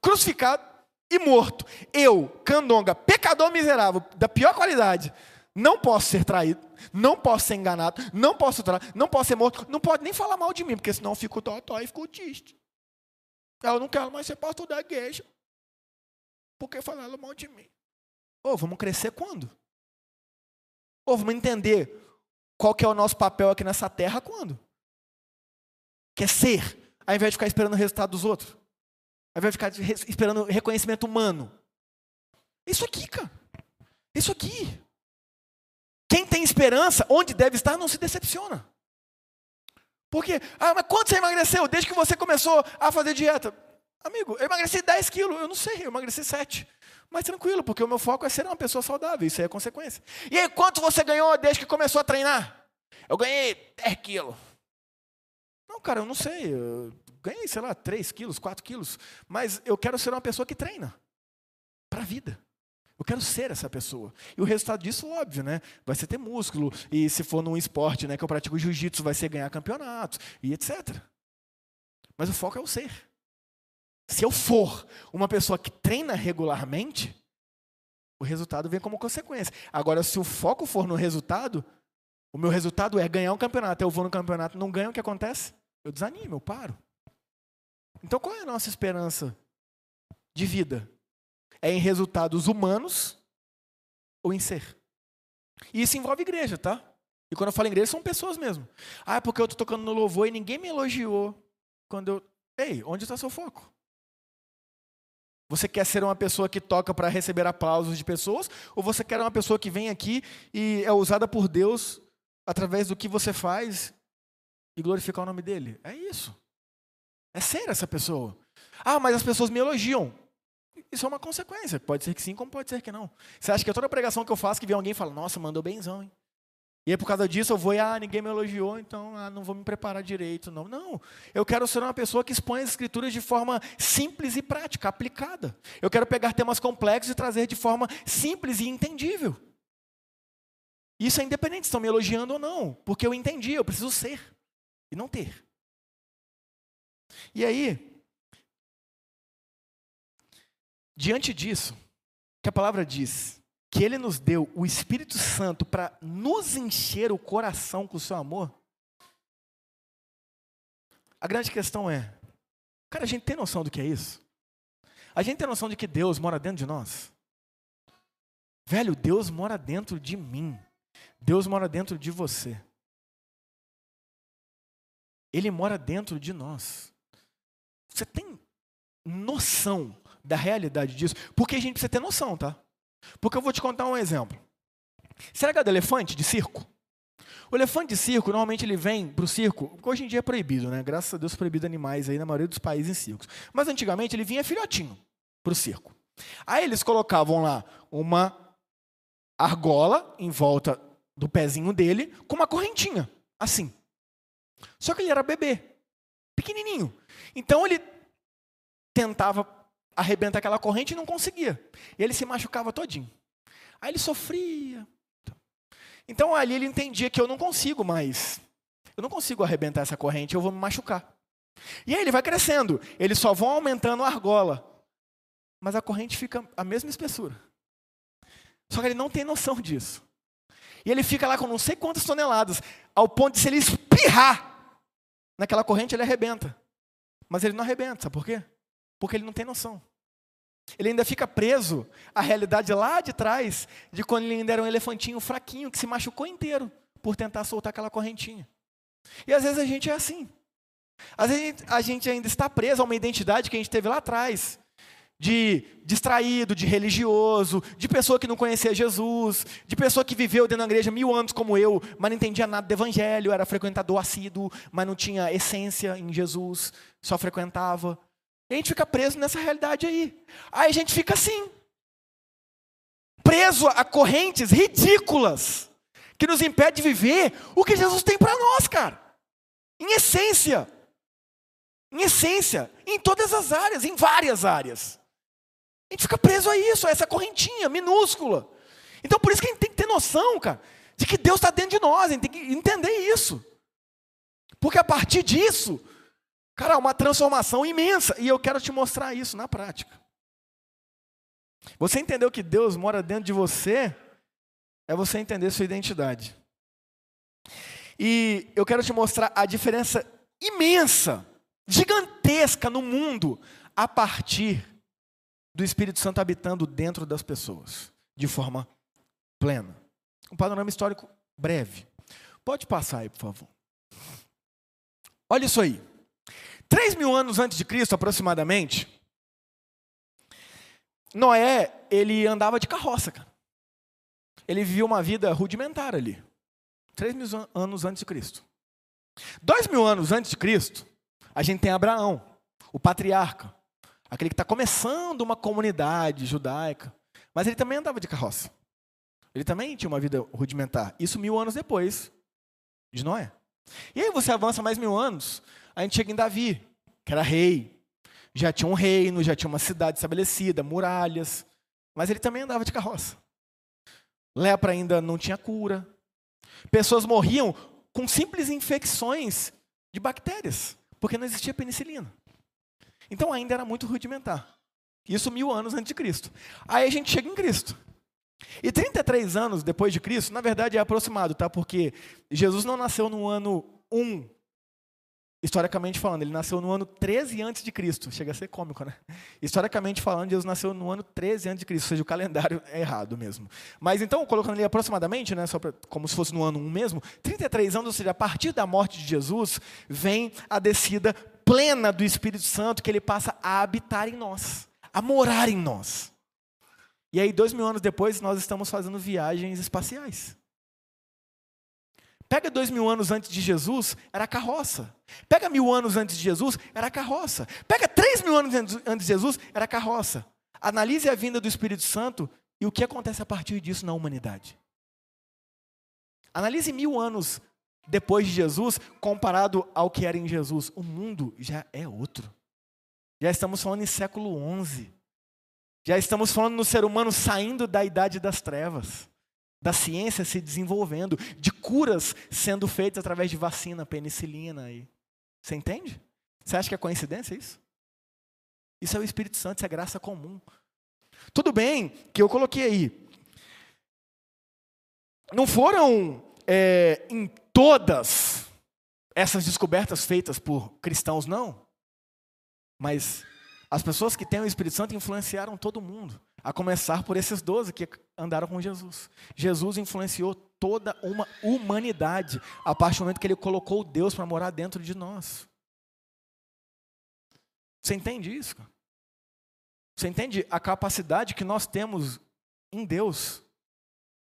A: crucificado e morto. Eu, candonga, pecador miserável, da pior qualidade, não posso ser traído, não posso ser enganado, não posso trair, não posso ser morto, não pode nem falar mal de mim, porque senão eu fico tó e fico triste. Eu não quero mais ser pastor da igreja, porque falaram mal de mim. Ô, oh, vamos crescer quando? Ô, oh, vamos entender qual que é o nosso papel aqui nessa terra quando? Quer ser, ao invés de ficar esperando o resultado dos outros. Ao invés de ficar esperando reconhecimento humano. Isso aqui, cara. Isso aqui. Quem tem esperança, onde deve estar, não se decepciona. Porque, ah, mas quanto você emagreceu desde que você começou a fazer dieta? Amigo, eu emagreci 10 quilos, eu não sei, eu emagreci 7. Mas tranquilo, porque o meu foco é ser uma pessoa saudável, isso aí é consequência. E aí, quanto você ganhou desde que começou a treinar? Eu ganhei 10 quilos. Não, cara, eu não sei. Eu ganhei, sei lá, 3 quilos, 4 quilos. Mas eu quero ser uma pessoa que treina para a vida. Eu quero ser essa pessoa. E o resultado disso, óbvio, né? Vai ser ter músculo. E se for num esporte né, que eu pratico jiu-jitsu, vai ser ganhar campeonatos e etc. Mas o foco é o ser. Se eu for uma pessoa que treina regularmente, o resultado vem como consequência. Agora, se o foco for no resultado, o meu resultado é ganhar um campeonato. Eu vou no campeonato, não ganho, o que acontece? Eu desanimo, eu paro. Então, qual é a nossa esperança de vida? É em resultados humanos ou em ser. E isso envolve igreja, tá? E quando eu falo igreja, são pessoas mesmo. Ah, é porque eu estou tocando no louvor e ninguém me elogiou. Quando eu. Ei, onde está seu foco? Você quer ser uma pessoa que toca para receber aplausos de pessoas? Ou você quer uma pessoa que vem aqui e é usada por Deus através do que você faz e glorificar o nome dele. É isso. É ser essa pessoa. Ah, mas as pessoas me elogiam. Isso é uma consequência. Pode ser que sim, como pode ser que não. Você acha que toda pregação que eu faço, que vem alguém e fala, nossa, mandou benzão, hein? E aí, por causa disso, eu vou e, ah, ninguém me elogiou, então ah, não vou me preparar direito. Não, não. Eu quero ser uma pessoa que expõe as escrituras de forma simples e prática, aplicada. Eu quero pegar temas complexos e trazer de forma simples e entendível. Isso é independente se estão me elogiando ou não, porque eu entendi, eu preciso ser e não ter. E aí, diante disso, que a palavra diz que Ele nos deu o Espírito Santo para nos encher o coração com o seu amor, a grande questão é, cara, a gente tem noção do que é isso? A gente tem noção de que Deus mora dentro de nós? Velho, Deus mora dentro de mim. Deus mora dentro de você. Ele mora dentro de nós. Você tem noção da realidade disso? Porque a gente precisa ter noção, tá? Porque eu vou te contar um exemplo. Será que é do elefante de circo? O elefante de circo, normalmente ele vem para o circo, hoje em dia é proibido, né? Graças a Deus proibido animais aí na maioria dos países em circos. Mas antigamente ele vinha filhotinho para o circo. Aí eles colocavam lá uma argola em volta do pezinho dele com uma correntinha, assim. Só que ele era bebê, pequenininho. Então ele tentava arrebentar aquela corrente e não conseguia. E ele se machucava todinho. Aí ele sofria. Então ali ele entendia que eu não consigo mais. Eu não consigo arrebentar essa corrente, eu vou me machucar. E aí ele vai crescendo, eles só vão aumentando a argola. Mas a corrente fica a mesma espessura. Só que ele não tem noção disso. E ele fica lá com não sei quantas toneladas, ao ponto de se ele espirrar naquela corrente, ele arrebenta. Mas ele não arrebenta, sabe por quê? Porque ele não tem noção. Ele ainda fica preso à realidade lá de trás, de quando ele ainda era um elefantinho fraquinho, que se machucou inteiro por tentar soltar aquela correntinha. E às vezes a gente é assim. Às vezes a gente ainda está preso a uma identidade que a gente teve lá atrás, de distraído, de religioso, de pessoa que não conhecia Jesus, de pessoa que viveu dentro da igreja mil anos como eu, mas não entendia nada do evangelho, era frequentador assíduo, mas não tinha essência em Jesus, só frequentava. E a gente fica preso nessa realidade aí. Aí a gente fica assim, preso a correntes ridículas, que nos impede de viver o que Jesus tem para nós, cara. Em essência. Em essência, em todas as áreas, em várias áreas. A gente fica preso a isso, a essa correntinha minúscula. Então por isso que a gente tem que ter noção, cara, de que Deus está dentro de nós, a gente tem que entender isso. Porque a partir disso, cara, é uma transformação imensa. E eu quero te mostrar isso na prática. Você entendeu que Deus mora dentro de você, é você entender sua identidade. E eu quero te mostrar a diferença imensa, gigantesca no mundo, a partir do Espírito Santo habitando dentro das pessoas, de forma plena. Um panorama histórico breve. Pode passar aí, por favor. Olha isso aí. Três mil anos antes de Cristo, aproximadamente, Noé, ele andava de carroça, cara. Ele vivia uma vida rudimentar ali. Três mil anos antes de Cristo. Dois mil anos antes de Cristo, a gente tem Abraão, o patriarca, aquele que está começando uma comunidade judaica, mas ele também andava de carroça. Ele também tinha uma vida rudimentar. Isso mil anos depois de Noé. E aí você avança mais mil anos, a gente chega em Davi, que era rei. Já tinha um reino, já tinha uma cidade estabelecida, muralhas. Mas ele também andava de carroça. Lepra ainda não tinha cura. Pessoas morriam com simples infecções de bactérias, porque não existia penicilina. Então ainda era muito rudimentar. Isso mil anos antes de Cristo. Aí a gente chega em Cristo. E 33 anos depois de Cristo, na verdade é aproximado, tá? Porque Jesus não nasceu no ano 1, historicamente falando, ele nasceu no ano 13 antes de Cristo. Chega a ser cômico, né? Historicamente falando, Jesus nasceu no ano 13 antes de Cristo, ou seja, o calendário é errado mesmo. Mas então, colocando ali aproximadamente, né, só pra, como se fosse no ano 1 mesmo, 33 anos, ou seja, a partir da morte de Jesus, vem a descida plena do Espírito Santo que ele passa a habitar em nós, a morar em nós. E aí, dois mil anos depois, nós estamos fazendo viagens espaciais. Pega dois mil anos antes de Jesus, era carroça. Pega mil anos antes de Jesus, era carroça. Pega três mil anos antes de Jesus, era carroça. Analise a vinda do Espírito Santo e o que acontece a partir disso na humanidade. Analise mil anos depois de Jesus comparado ao que era em Jesus. O mundo já é outro. Já estamos falando em século XI. Já estamos falando no ser humano saindo da idade das trevas da ciência se desenvolvendo, de curas sendo feitas através de vacina, penicilina. E... Você entende? Você acha que é coincidência isso? Isso é o Espírito Santo, isso é graça comum. Tudo bem que eu coloquei aí. Não foram é, em todas essas descobertas feitas por cristãos, não. Mas as pessoas que têm o Espírito Santo influenciaram todo mundo. A começar por esses doze que andaram com Jesus. Jesus influenciou toda uma humanidade a partir do momento que ele colocou Deus para morar dentro de nós. Você entende isso? Você entende a capacidade que nós temos em Deus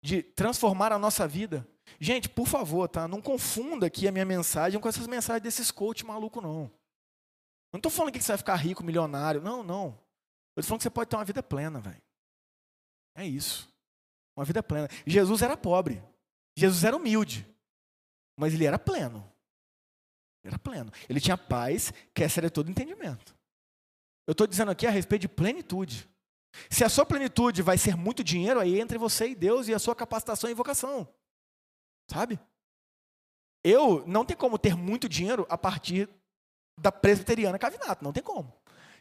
A: de transformar a nossa vida? Gente, por favor, tá? Não confunda aqui a minha mensagem com essas mensagens desses coach maluco não. Não estou falando que você vai ficar rico, milionário. Não, não. Eu estou falando que você pode ter uma vida plena, velho. É isso. Uma vida plena. Jesus era pobre. Jesus era humilde. Mas ele era pleno. Ele era pleno. Ele tinha paz, que essa era todo entendimento. Eu estou dizendo aqui a respeito de plenitude. Se a sua plenitude vai ser muito dinheiro, aí entre você e Deus e a sua capacitação e vocação. Sabe? Eu não tem como ter muito dinheiro a partir da presbiteriana Cavinato. Não tem como.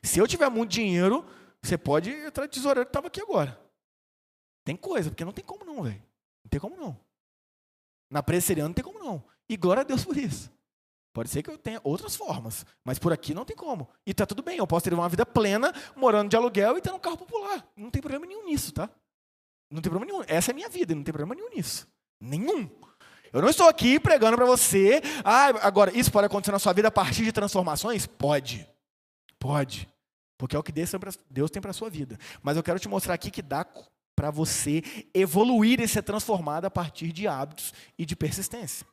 A: Se eu tiver muito dinheiro, você pode entrar tesoureiro que estava aqui agora. Tem coisa, porque não tem como não, velho. Não tem como não. Na presbiteriana não tem como não. E glória a Deus por isso. Pode ser que eu tenha outras formas, mas por aqui não tem como. E tá tudo bem, eu posso ter uma vida plena, morando de aluguel e tendo um carro popular. Não tem problema nenhum nisso, tá? Não tem problema nenhum. Essa é a minha vida, não tem problema nenhum nisso. Nenhum. Eu não estou aqui pregando para você. Ah, agora, isso pode acontecer na sua vida a partir de transformações? Pode. Pode. Porque é o que Deus tem para a sua vida. Mas eu quero te mostrar aqui que dá para você evoluir e ser transformado a partir de hábitos e de persistência.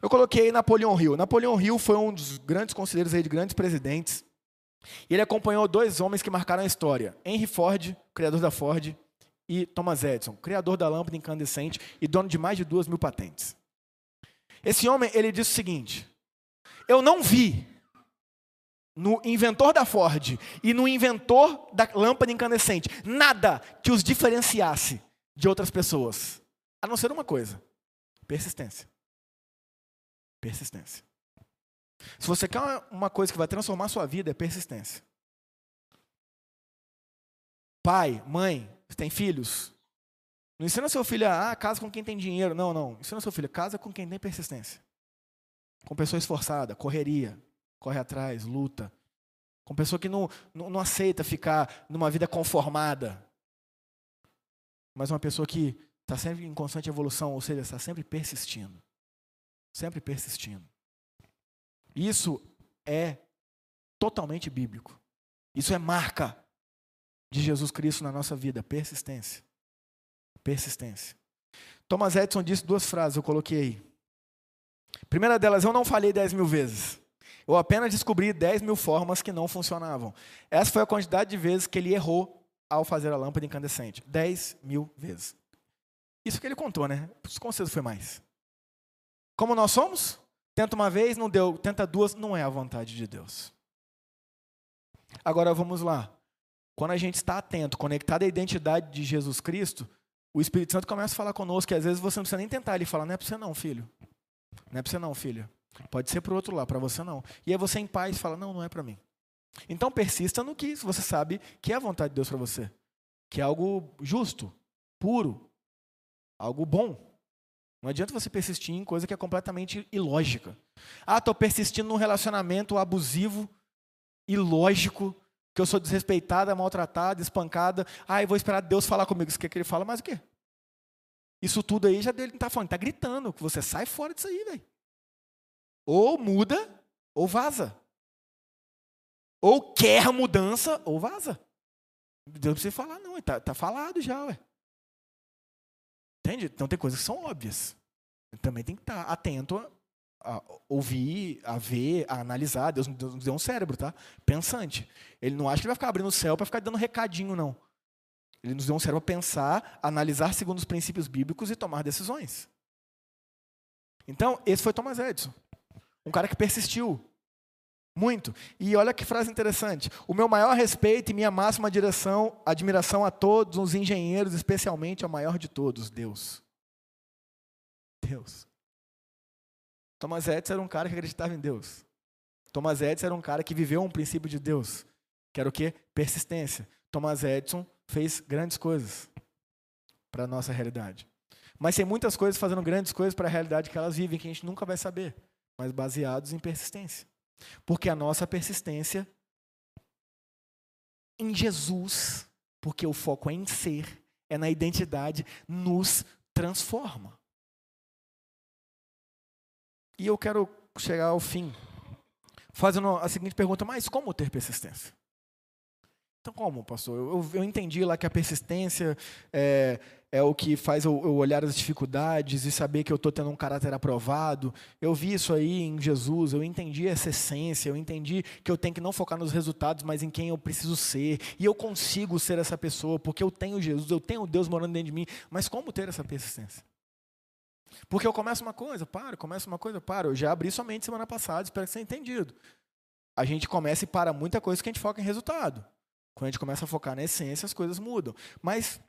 A: Eu coloquei Napoleão Hill. Napoleão Hill foi um dos grandes conselheiros aí de grandes presidentes. E ele acompanhou dois homens que marcaram a história: Henry Ford, criador da Ford, e Thomas Edison, criador da lâmpada incandescente e dono de mais de duas mil patentes. Esse homem ele disse o seguinte: Eu não vi no inventor da Ford e no inventor da lâmpada incandescente nada que os diferenciasse de outras pessoas, a não ser uma coisa: persistência. Persistência. Se você quer uma coisa que vai transformar a sua vida, é persistência. Pai, mãe, você tem filhos? Não ensina seu filho a ah, casa com quem tem dinheiro. Não, não. Ensina seu filho, casa com quem tem persistência. Com pessoa esforçada, correria, corre atrás, luta. Com pessoa que não, não, não aceita ficar numa vida conformada. Mas uma pessoa que está sempre em constante evolução, ou seja, está sempre persistindo. Sempre persistindo. Isso é totalmente bíblico. Isso é marca de Jesus Cristo na nossa vida, persistência. Persistência. Thomas Edison disse duas frases, eu coloquei aí. Primeira delas, eu não falei dez mil vezes. Eu apenas descobri 10 mil formas que não funcionavam. Essa foi a quantidade de vezes que ele errou ao fazer a lâmpada incandescente. 10 mil vezes. Isso que ele contou, né? Com certeza foi mais. Como nós somos? Tenta uma vez, não deu. Tenta duas, não é a vontade de Deus. Agora vamos lá. Quando a gente está atento, conectado à identidade de Jesus Cristo, o Espírito Santo começa a falar conosco, e às vezes você não precisa nem tentar. Ele fala: Não é para você, não, filho. Não é para você, não, filho. Pode ser para o outro lá, para você não. E aí você em paz fala, não, não é para mim. Então persista no que você sabe que é a vontade de Deus para você. Que é algo justo, puro, algo bom. Não adianta você persistir em coisa que é completamente ilógica. Ah, estou persistindo num relacionamento abusivo, ilógico, que eu sou desrespeitada, maltratada, espancada. Ah, eu vou esperar Deus falar comigo. Isso que, ele fala, mas o quê? Isso tudo aí já dele não está falando, está gritando que você sai fora disso aí, velho. Ou muda, ou vaza. Ou quer mudança, ou vaza. Deus não precisa falar, não. Está tá falado já, ué. Entende? Então tem coisas que são óbvias. também tem que estar atento a, a ouvir, a ver, a analisar. Deus, nos deu um cérebro, tá? Pensante. Ele não acha que vai ficar abrindo o céu para ficar dando recadinho, não. Ele nos deu um cérebro para pensar, analisar segundo os princípios bíblicos e tomar decisões. Então, esse foi Thomas Edison. Um cara que persistiu muito. E olha que frase interessante. O meu maior respeito e minha máxima direção, admiração a todos os engenheiros, especialmente ao maior de todos, Deus. Deus. Thomas Edison era um cara que acreditava em Deus. Thomas Edison era um cara que viveu um princípio de Deus, que era o quê? Persistência. Thomas Edison fez grandes coisas para a nossa realidade. Mas tem muitas coisas fazendo grandes coisas para a realidade que elas vivem, que a gente nunca vai saber, mas baseados em persistência. Porque a nossa persistência em Jesus, porque o foco é em ser, é na identidade, nos transforma. E eu quero chegar ao fim, fazendo a seguinte pergunta: mas como ter persistência? Então, como, pastor? Eu, eu entendi lá que a persistência é, é o que faz eu, eu, olhar as dificuldades e saber que eu estou tendo um caráter aprovado. Eu vi isso aí em Jesus, eu entendi essa essência, eu entendi que eu tenho que não focar nos resultados, mas em quem eu preciso ser. E eu consigo ser essa pessoa, porque eu tenho Jesus, eu tenho Deus morando dentro de mim. Mas como ter essa persistência? Porque eu começo uma coisa, paro, começo uma coisa, paro. Eu já abri somente semana passada, espero que você tenha entendido. A gente começa e para muita coisa que a gente foca em resultado. Quando a gente começa a focar na essência, as coisas mudam. Mas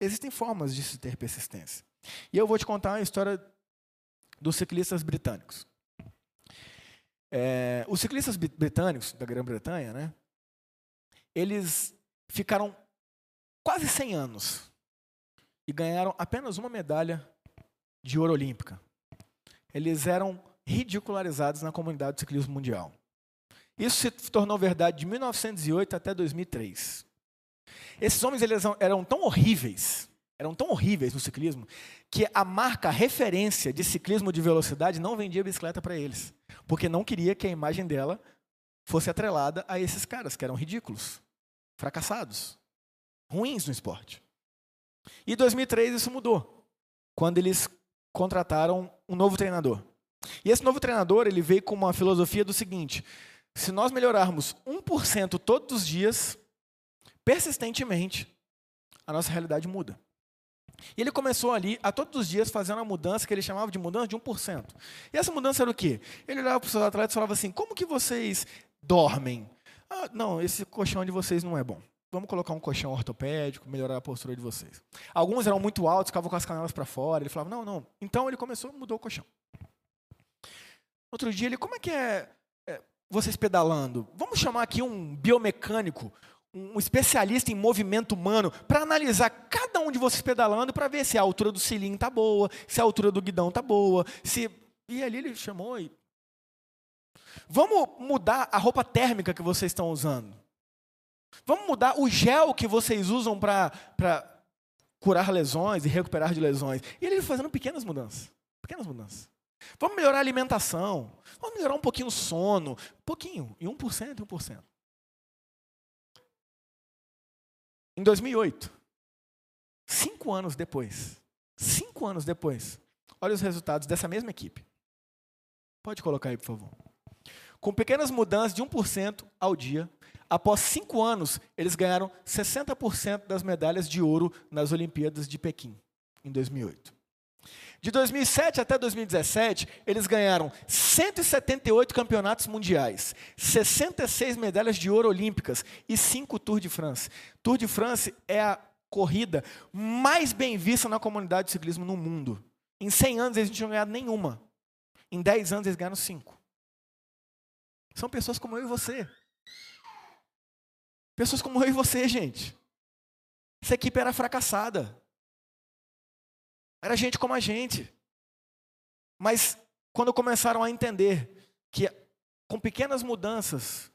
A: existem formas de se ter persistência. E eu vou te contar a história dos ciclistas britânicos. É, os ciclistas britânicos da Grã-Bretanha, né, eles ficaram quase 100 anos e ganharam apenas uma medalha de ouro olímpica. Eles eram ridicularizados na comunidade do ciclismo mundial. Isso se tornou verdade de 1908 até 2003. Esses homens eles eram tão horríveis, eram tão horríveis no ciclismo, que a marca referência de ciclismo de velocidade não vendia bicicleta para eles, porque não queria que a imagem dela fosse atrelada a esses caras que eram ridículos, fracassados, ruins no esporte. E em 2003 isso mudou, quando eles contrataram um novo treinador. E esse novo treinador, ele veio com uma filosofia do seguinte: se nós melhorarmos 1% todos os dias, persistentemente, a nossa realidade muda. E ele começou ali a todos os dias fazendo uma mudança que ele chamava de mudança de 1%. E essa mudança era o quê? Ele olhava para os seus atletas e falava assim: como que vocês dormem? Ah, não, esse colchão de vocês não é bom. Vamos colocar um colchão ortopédico, melhorar a postura de vocês. Alguns eram muito altos, ficavam com as canelas para fora. Ele falava, não, não. Então ele começou, mudou o colchão. Outro dia ele, como é que é, é vocês pedalando? Vamos chamar aqui um biomecânico, um especialista em movimento humano, para analisar cada um de vocês pedalando para ver se a altura do cilindro está boa, se a altura do guidão está boa, se e ali ele chamou e Vamos mudar a roupa térmica que vocês estão usando. Vamos mudar o gel que vocês usam para curar lesões e recuperar de lesões. E ele fazendo pequenas mudanças. Pequenas mudanças. Vamos melhorar a alimentação. Vamos melhorar um pouquinho o sono. Um pouquinho. E 1% e 1%. Em 2008, cinco anos depois, cinco anos depois, olha os resultados dessa mesma equipe. Pode colocar aí, por favor. Com pequenas mudanças de 1% ao dia, Após cinco anos, eles ganharam 60% das medalhas de ouro nas Olimpíadas de Pequim, em 2008. De 2007 até 2017, eles ganharam 178 campeonatos mundiais, 66 medalhas de ouro olímpicas e 5 Tour de France. Tour de France é a corrida mais bem vista na comunidade de ciclismo no mundo. Em 100 anos eles não tinham ganhado nenhuma. Em 10 anos eles ganharam 5. São pessoas como eu e você. Pessoas como eu e você, gente. Essa equipe era fracassada. Era gente como a gente. Mas quando começaram a entender que com pequenas mudanças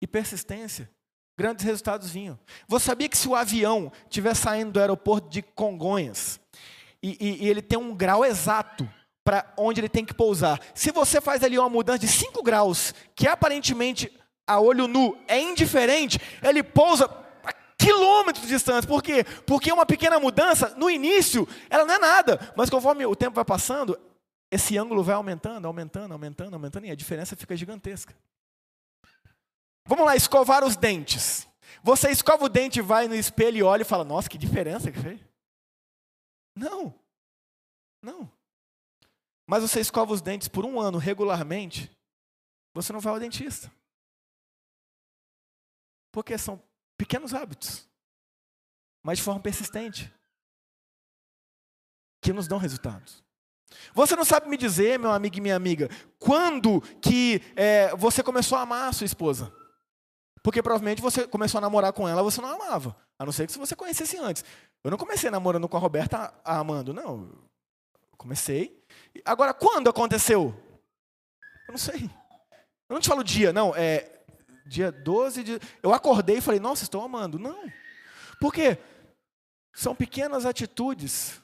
A: e persistência, grandes resultados vinham. Você sabia que se o avião estiver saindo do aeroporto de Congonhas e, e, e ele tem um grau exato para onde ele tem que pousar, se você faz ali uma mudança de 5 graus, que aparentemente a olho nu é indiferente, ele pousa a quilômetros distantes. Por quê? Porque uma pequena mudança, no início, ela não é nada. Mas conforme o tempo vai passando, esse ângulo vai aumentando, aumentando, aumentando, aumentando, e a diferença fica gigantesca. Vamos lá, escovar os dentes. Você escova o dente, vai no espelho e olha e fala: Nossa, que diferença que fez. Não. Não. Mas você escova os dentes por um ano regularmente, você não vai ao dentista. Porque são pequenos hábitos, mas de forma persistente, que nos dão resultados. Você não sabe me dizer, meu amigo e minha amiga, quando que é, você começou a amar a sua esposa? Porque provavelmente você começou a namorar com ela, você não amava. A não ser que você conhecesse antes. Eu não comecei namorando com a Roberta amando, não. Eu comecei. Agora, quando aconteceu? Eu não sei. Eu não te falo dia, não. É dia 12 de. Eu acordei e falei, nossa, estou amando. Não. Por quê? São pequenas atitudes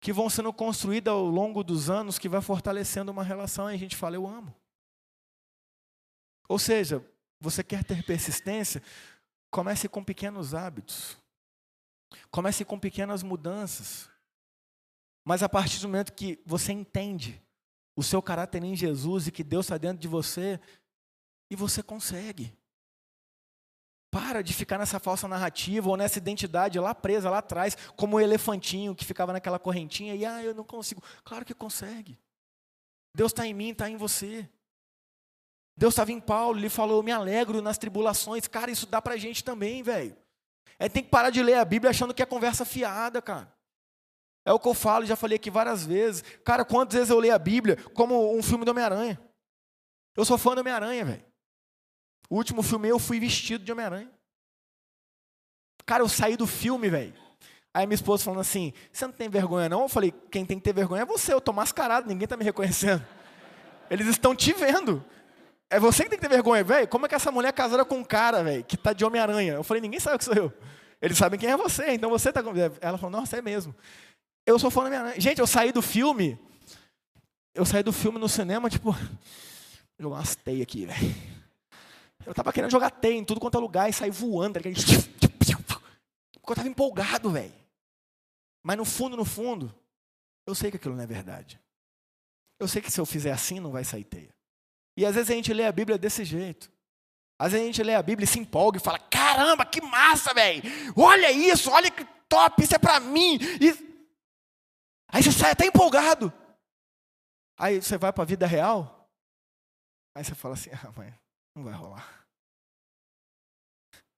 A: que vão sendo construídas ao longo dos anos que vai fortalecendo uma relação e a gente fala, eu amo. Ou seja, você quer ter persistência? Comece com pequenos hábitos. Comece com pequenas mudanças. Mas a partir do momento que você entende o seu caráter em Jesus e que Deus está dentro de você, e você consegue. Para de ficar nessa falsa narrativa ou nessa identidade lá presa, lá atrás, como o elefantinho que ficava naquela correntinha e, ah, eu não consigo. Claro que consegue. Deus está em mim, está em você. Deus estava em Paulo, ele falou: Me alegro nas tribulações. Cara, isso dá para gente também, velho. É, tem que parar de ler a Bíblia achando que é conversa fiada, cara. É o que eu falo, já falei aqui várias vezes. Cara, quantas vezes eu leio a Bíblia como um filme do Homem-Aranha? Eu sou fã do Homem-Aranha, velho. O último filme eu fui vestido de Homem-Aranha. Cara, eu saí do filme, velho. Aí minha esposa falando assim: Você não tem vergonha, não? Eu falei: Quem tem que ter vergonha é você. Eu tô mascarado, ninguém tá me reconhecendo. Eles estão te vendo. É você que tem que ter vergonha, velho. Como é que essa mulher é casada com um cara, velho, que tá de Homem-Aranha? Eu falei, ninguém sabe que sou eu. Eles sabem quem é você, então você tá com. Ela falou, nossa, é mesmo. Eu sou fã da Homem-Aranha. Gente, eu saí do filme. Eu saí do filme no cinema, tipo. Umas teias aqui, velho. Eu tava querendo jogar teia em tudo quanto é lugar e sair voando. Tá Porque eu tava empolgado, velho. Mas no fundo, no fundo, eu sei que aquilo não é verdade. Eu sei que se eu fizer assim, não vai sair teia. E às vezes a gente lê a Bíblia desse jeito. Às vezes a gente lê a Bíblia e se empolga e fala: caramba, que massa, velho! Olha isso, olha que top, isso é para mim. E... Aí você sai até empolgado. Aí você vai para a vida real. Aí você fala assim: ah, mãe, não vai rolar.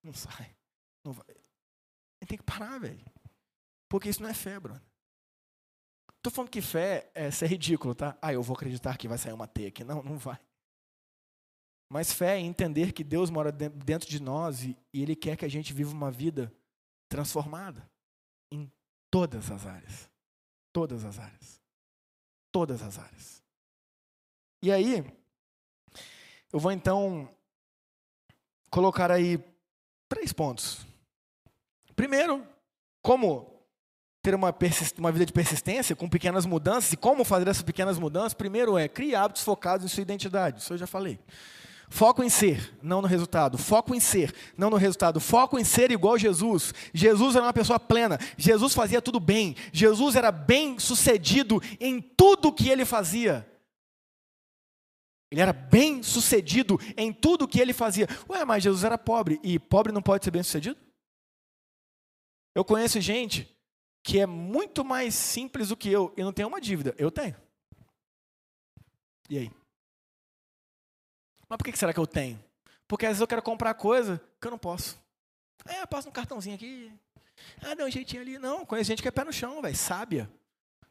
A: Não sai. Não vai. Tem que parar, velho. Porque isso não é fé, Bruno. Estou falando que fé é ser ridículo, tá? Ah, eu vou acreditar que vai sair uma teia aqui. Não, não vai. Mas fé é entender que Deus mora dentro de nós e, Ele quer que a gente viva uma vida transformada em todas as áreas. Todas as áreas. Todas as áreas. E aí, eu vou então colocar aí três pontos. Primeiro, como ter uma, uma, vida de persistência com pequenas mudanças e como fazer essas pequenas mudanças. Primeiro é criar hábitos focados em sua identidade. Isso eu já falei. Foco em ser, não no resultado. Foco em ser, não no resultado. Foco em ser igual Jesus. Jesus era uma pessoa plena. Jesus fazia tudo bem. Jesus era bem sucedido em tudo que ele fazia. Ele era bem sucedido em tudo que ele fazia. Ué, mas Jesus era pobre. E pobre não pode ser bem sucedido? Eu conheço gente que é muito mais simples do que eu e não tem uma dívida. Eu tenho. E aí? Mas por que será que eu tenho? Porque às vezes eu quero comprar coisa que eu não posso. É, passa um cartãozinho aqui. Ah, dá um jeitinho ali. Não, conheço gente que é pé no chão, velho, sábia.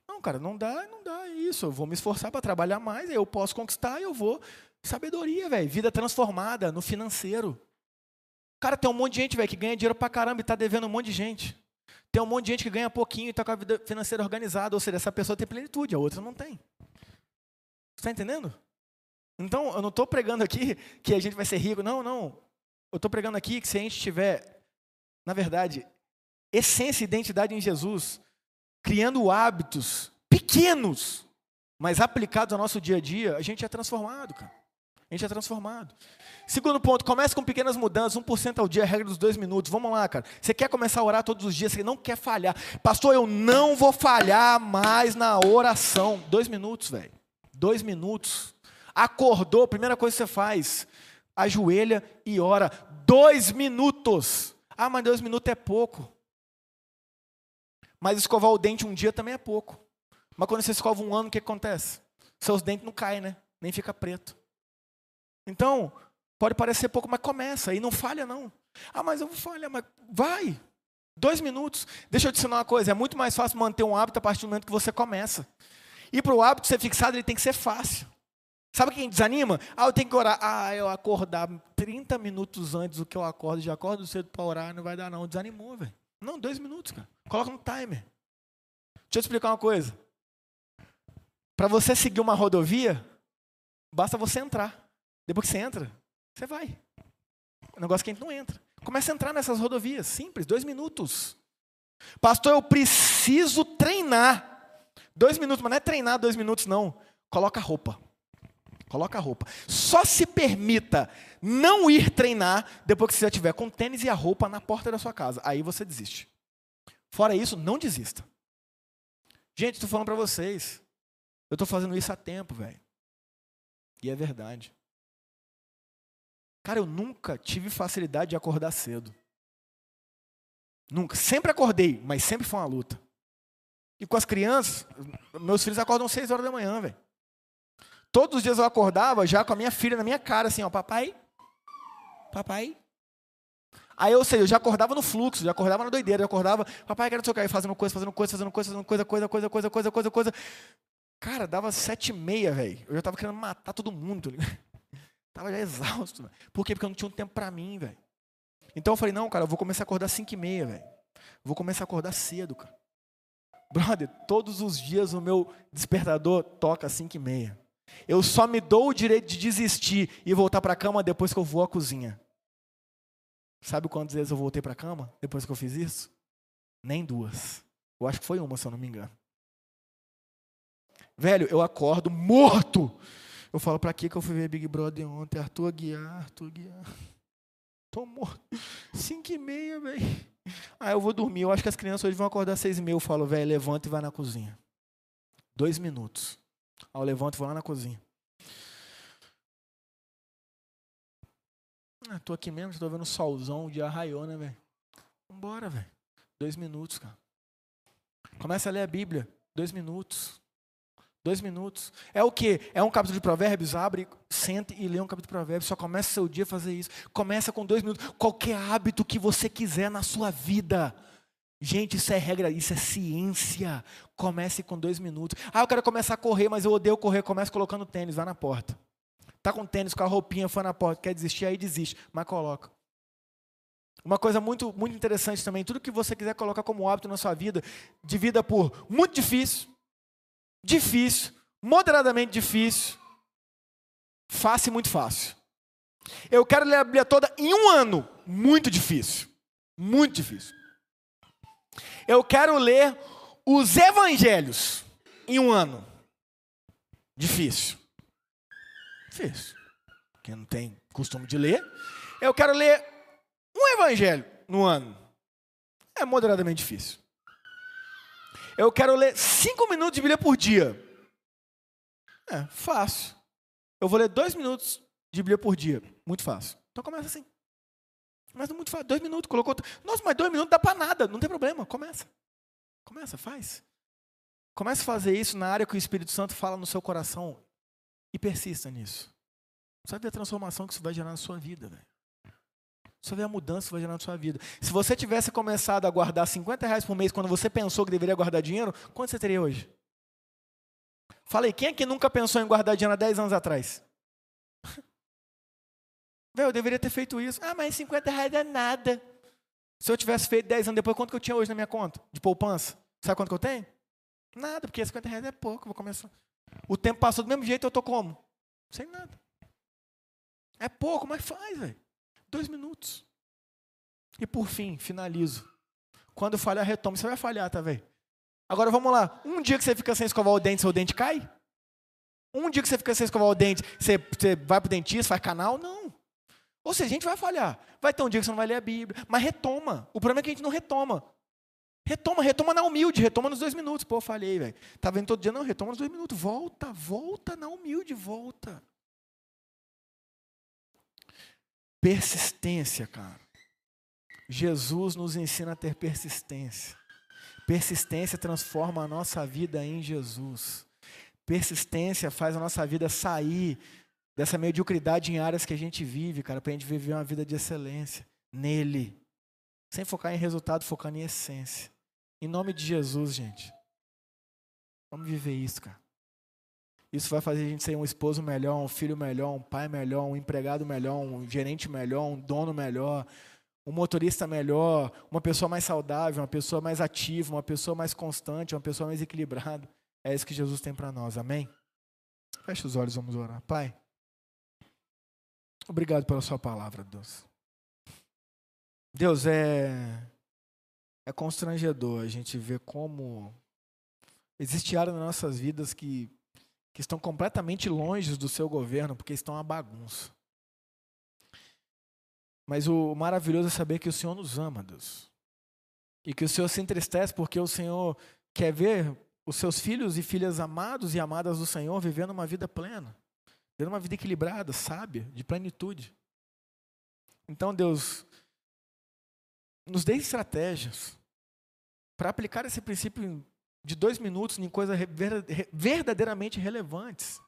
A: Não, cara, não dá, não dá isso. Eu vou me esforçar para trabalhar mais, eu posso conquistar, eu vou. Sabedoria, velho. Vida transformada no financeiro. Cara, tem um monte de gente, velho, que ganha dinheiro pra caramba e tá devendo um monte de gente. Tem um monte de gente que ganha pouquinho e tá com a vida financeira organizada. Ou seja, essa pessoa tem plenitude, a outra não tem. Você está entendendo? Então, eu não estou pregando aqui que a gente vai ser rico. Não, não. Eu estou pregando aqui que se a gente tiver, na verdade, essência e identidade em Jesus, criando hábitos pequenos, mas aplicados ao nosso dia a dia, a gente é transformado, cara. A gente é transformado. Segundo ponto, comece com pequenas mudanças, 1% ao dia, a regra dos dois minutos. Vamos lá, cara. Você quer começar a orar todos os dias, você não quer falhar. Pastor, eu não vou falhar mais na oração. Dois minutos, velho. Dois minutos. Acordou, primeira coisa que você faz, ajoelha e ora. Dois minutos. Ah, mas dois minutos é pouco. Mas escovar o dente um dia também é pouco. Mas quando você escova um ano, o que acontece? Seus dentes não caem, né? Nem fica preto. Então, pode parecer pouco, mas começa e não falha não. Ah, mas eu vou falhar, mas vai. Dois minutos. Deixa eu te ensinar uma coisa, é muito mais fácil manter um hábito a partir do momento que você começa. E para o hábito ser fixado, ele tem que ser fácil. Sabe quem desanima? Ah, eu tenho que orar. Ah, eu acordar 30 minutos antes do que eu acordo, já acordo cedo para orar, não vai dar não. Desanimou, velho. Não, dois minutos, cara. Coloca no timer. Deixa eu te explicar uma coisa. Para você seguir uma rodovia, basta você entrar. Depois que você entra, você vai. O negócio que a gente não entra. Começa a entrar nessas rodovias, simples, dois minutos. Pastor, eu preciso treinar. Dois minutos, mas não é treinar dois minutos, não. Coloca a roupa. Coloca a roupa. Só se permita não ir treinar depois que você já tiver com tênis e a roupa na porta da sua casa. Aí você desiste. Fora isso, não desista. Gente, estou falando para vocês. Eu estou fazendo isso há tempo, velho. E é verdade. Cara, eu nunca tive facilidade de acordar cedo. Nunca. Sempre acordei, mas sempre foi uma luta. E com as crianças, meus filhos acordam seis horas da manhã, velho. Todos os dias eu acordava já com a minha filha na minha cara, assim, ó, papai, papai. Aí, ou seja, eu já acordava no fluxo, já acordava na doideira, eu acordava, papai, quero não sei o fazendo coisa, fazendo coisa, fazendo coisa, fazendo coisa, coisa, coisa, coisa, coisa, coisa, coisa. Cara, dava sete e meia, velho. Eu já tava querendo matar todo mundo, tá Tava já exausto. Véio. Por quê? Porque eu não tinha um tempo para mim, velho. Então eu falei, não, cara, eu vou começar a acordar cinco e meia, velho. Vou começar a acordar cedo, cara. Brother, todos os dias o meu despertador toca às e meia. Eu só me dou o direito de desistir e voltar para a cama depois que eu vou à cozinha. Sabe quantas vezes eu voltei para a cama depois que eu fiz isso? Nem duas. Eu acho que foi uma, se eu não me engano. Velho, eu acordo morto. Eu falo, pra que eu fui ver Big Brother ontem? Arthur Aguiar, Arthur Aguiar. Tô morto. Cinco e meia, velho. Ah, eu vou dormir. Eu acho que as crianças hoje vão acordar seis e meia. Eu falo, velho, levanta e vai na cozinha. Dois minutos. Aí eu levanto e vou lá na cozinha. Ah, tô aqui mesmo, estou vendo o solzão, o dia raiou, né, velho? Vambora, velho. Dois minutos, cara. Começa a ler a Bíblia. Dois minutos. Dois minutos. É o que? É um capítulo de provérbios? Abre, sente e lê um capítulo de provérbios. Só começa seu dia a fazer isso. Começa com dois minutos. Qualquer hábito que você quiser na sua vida. Gente, isso é regra, isso é ciência. Comece com dois minutos. Ah, eu quero começar a correr, mas eu odeio correr. Comece colocando tênis, vai na porta. Tá com tênis, com a roupinha, foi na porta. Quer desistir, aí desiste. Mas coloca. Uma coisa muito, muito interessante também, tudo que você quiser colocar como hábito na sua vida, divida por muito difícil, difícil, moderadamente difícil, fácil e muito fácil. Eu quero ler a Bíblia toda em um ano, muito difícil, muito difícil. Eu quero ler os evangelhos em um ano, difícil, difícil. Quem não tem costume de ler, eu quero ler um evangelho no ano, é moderadamente difícil. Eu quero ler cinco minutos de Bíblia por dia. É, fácil. Eu vou ler dois minutos de Bíblia por dia. Muito fácil. Então começa assim. Mas muito fácil. Dois minutos, colocou. Nossa, mas dois minutos dá para nada. Não tem problema. Começa. Começa, faz. Comece a fazer isso na área que o Espírito Santo fala no seu coração. E persista nisso. Você vai ver a transformação que isso vai gerar na sua vida, velho. Você vê a mudança que vai gerar na sua vida. Se você tivesse começado a guardar 50 reais por mês quando você pensou que deveria guardar dinheiro, quanto você teria hoje? Falei, quem é que nunca pensou em guardar dinheiro há 10 anos atrás? Eu deveria ter feito isso. Ah, mas 50 reais é nada. Se eu tivesse feito 10 anos depois, quanto que eu tinha hoje na minha conta de poupança? Sabe quanto que eu tenho? Nada, porque 50 reais é pouco, vou começar. O tempo passou do mesmo jeito, eu tô como? Sem nada. É pouco, mas faz, velho. Dois minutos. E por fim, finalizo. Quando falhar, retome. Você vai falhar, tá, velho? Agora vamos lá. Um dia que você fica sem escovar o dente, seu dente cai? Um dia que você fica sem escovar o dente, você, você vai para o dentista, faz canal? Não. Ou seja, a gente vai falhar. Vai ter um dia que você não vai ler a Bíblia. Mas retoma. O problema é que a gente não retoma. Retoma, retoma na humilde, retoma nos dois minutos. Pô, falhei, velho. Tá vendo todo dia? Não, retoma nos dois minutos. Volta, volta na humilde, volta. Persistência, cara. Jesus nos ensina a ter persistência. Persistência transforma a nossa vida em Jesus. Persistência faz a nossa vida sair dessa mediocridade em áreas que a gente vive, cara, para a gente viver uma vida de excelência nele. Sem focar em resultado, focando em essência. Em nome de Jesus, gente. Vamos viver isso, cara. Isso vai fazer a gente ser um esposo melhor, um filho melhor, um pai melhor, um empregado melhor, um gerente melhor, um dono melhor, um motorista melhor, uma pessoa mais saudável, uma pessoa mais ativa, uma pessoa mais constante, uma pessoa mais equilibrada. É isso que Jesus tem para nós, amém? Feche os olhos, vamos orar. Pai. Obrigado pela sua palavra, Deus. Deus, é, é constrangedor a gente ver como existe áreas nas nossas vidas que, que estão completamente longe do seu governo, porque estão uma bagunça. Mas o maravilhoso é saber que o Senhor nos ama, Deus. E que o Senhor se entristece porque o Senhor quer ver os seus filhos e filhas amados e amadas do Senhor vivendo uma vida plena. Vivendo uma vida equilibrada, sábia, de plenitude. Então, Deus, nos dê estratégias para aplicar esse princípio de dois minutos em coisas verdadeiramente relevantes.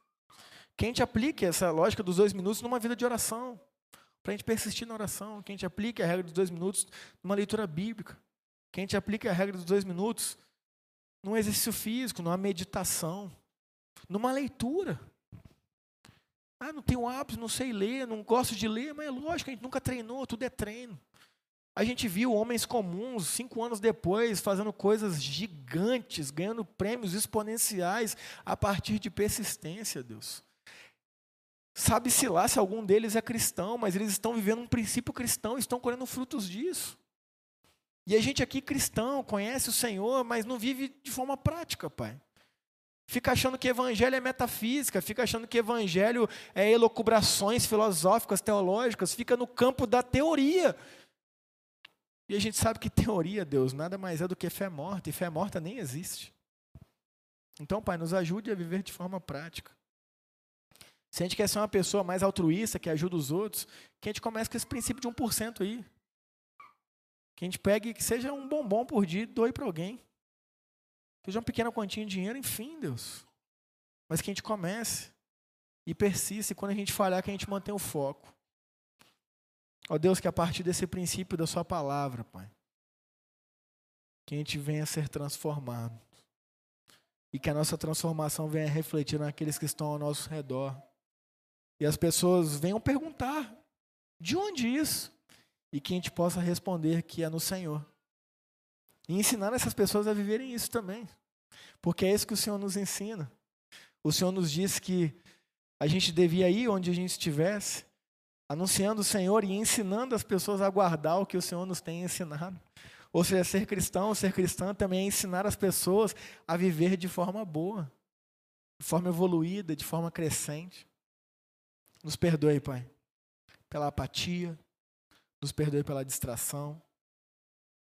A: Que a gente aplique essa lógica dos dois minutos numa vida de oração. Para a gente persistir na oração. Que a gente aplique a regra dos dois minutos numa leitura bíblica. Que a gente aplique a regra dos dois minutos num exercício físico, numa meditação, numa leitura. Ah, não tenho hábito, não sei ler, não gosto de ler, mas é lógico, a gente nunca treinou, tudo é treino. A gente viu homens comuns, cinco anos depois, fazendo coisas gigantes, ganhando prêmios exponenciais a partir de persistência, Deus. Sabe-se lá se algum deles é cristão, mas eles estão vivendo um princípio cristão, estão colhendo frutos disso. E a gente aqui cristão, conhece o Senhor, mas não vive de forma prática, Pai. Fica achando que evangelho é metafísica, fica achando que evangelho é elocubrações filosóficas, teológicas, fica no campo da teoria. E a gente sabe que teoria, Deus, nada mais é do que fé morta, e fé morta nem existe. Então, Pai, nos ajude a viver de forma prática. Se a gente quer ser uma pessoa mais altruísta, que ajuda os outros, que a gente comece com esse princípio de 1% aí. Que a gente pegue, que seja um bombom por dia e doe para alguém. Seja uma pequena quantia de dinheiro, enfim, Deus. Mas que a gente comece e persista, e quando a gente falhar, que a gente mantenha o foco. Ó Deus, que a partir desse princípio da Sua palavra, Pai, que a gente venha a ser transformado. E que a nossa transformação venha a refletir naqueles que estão ao nosso redor. E as pessoas venham perguntar: de onde isso? E que a gente possa responder que é no Senhor. E ensinar essas pessoas a viverem isso também. Porque é isso que o Senhor nos ensina. O Senhor nos disse que a gente devia ir onde a gente estivesse, anunciando o Senhor e ensinando as pessoas a guardar o que o Senhor nos tem ensinado. Ou seja, ser cristão, ser cristã também é ensinar as pessoas a viver de forma boa, de forma evoluída, de forma crescente. Nos perdoe, Pai, pela apatia, nos perdoe pela distração,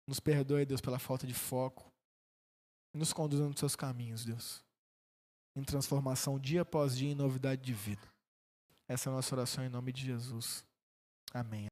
A: nos perdoe, Deus, pela falta de foco. Nos conduza nos seus caminhos, Deus. Em transformação dia após dia, em novidade de vida. Essa é a nossa oração em nome de Jesus. Amém.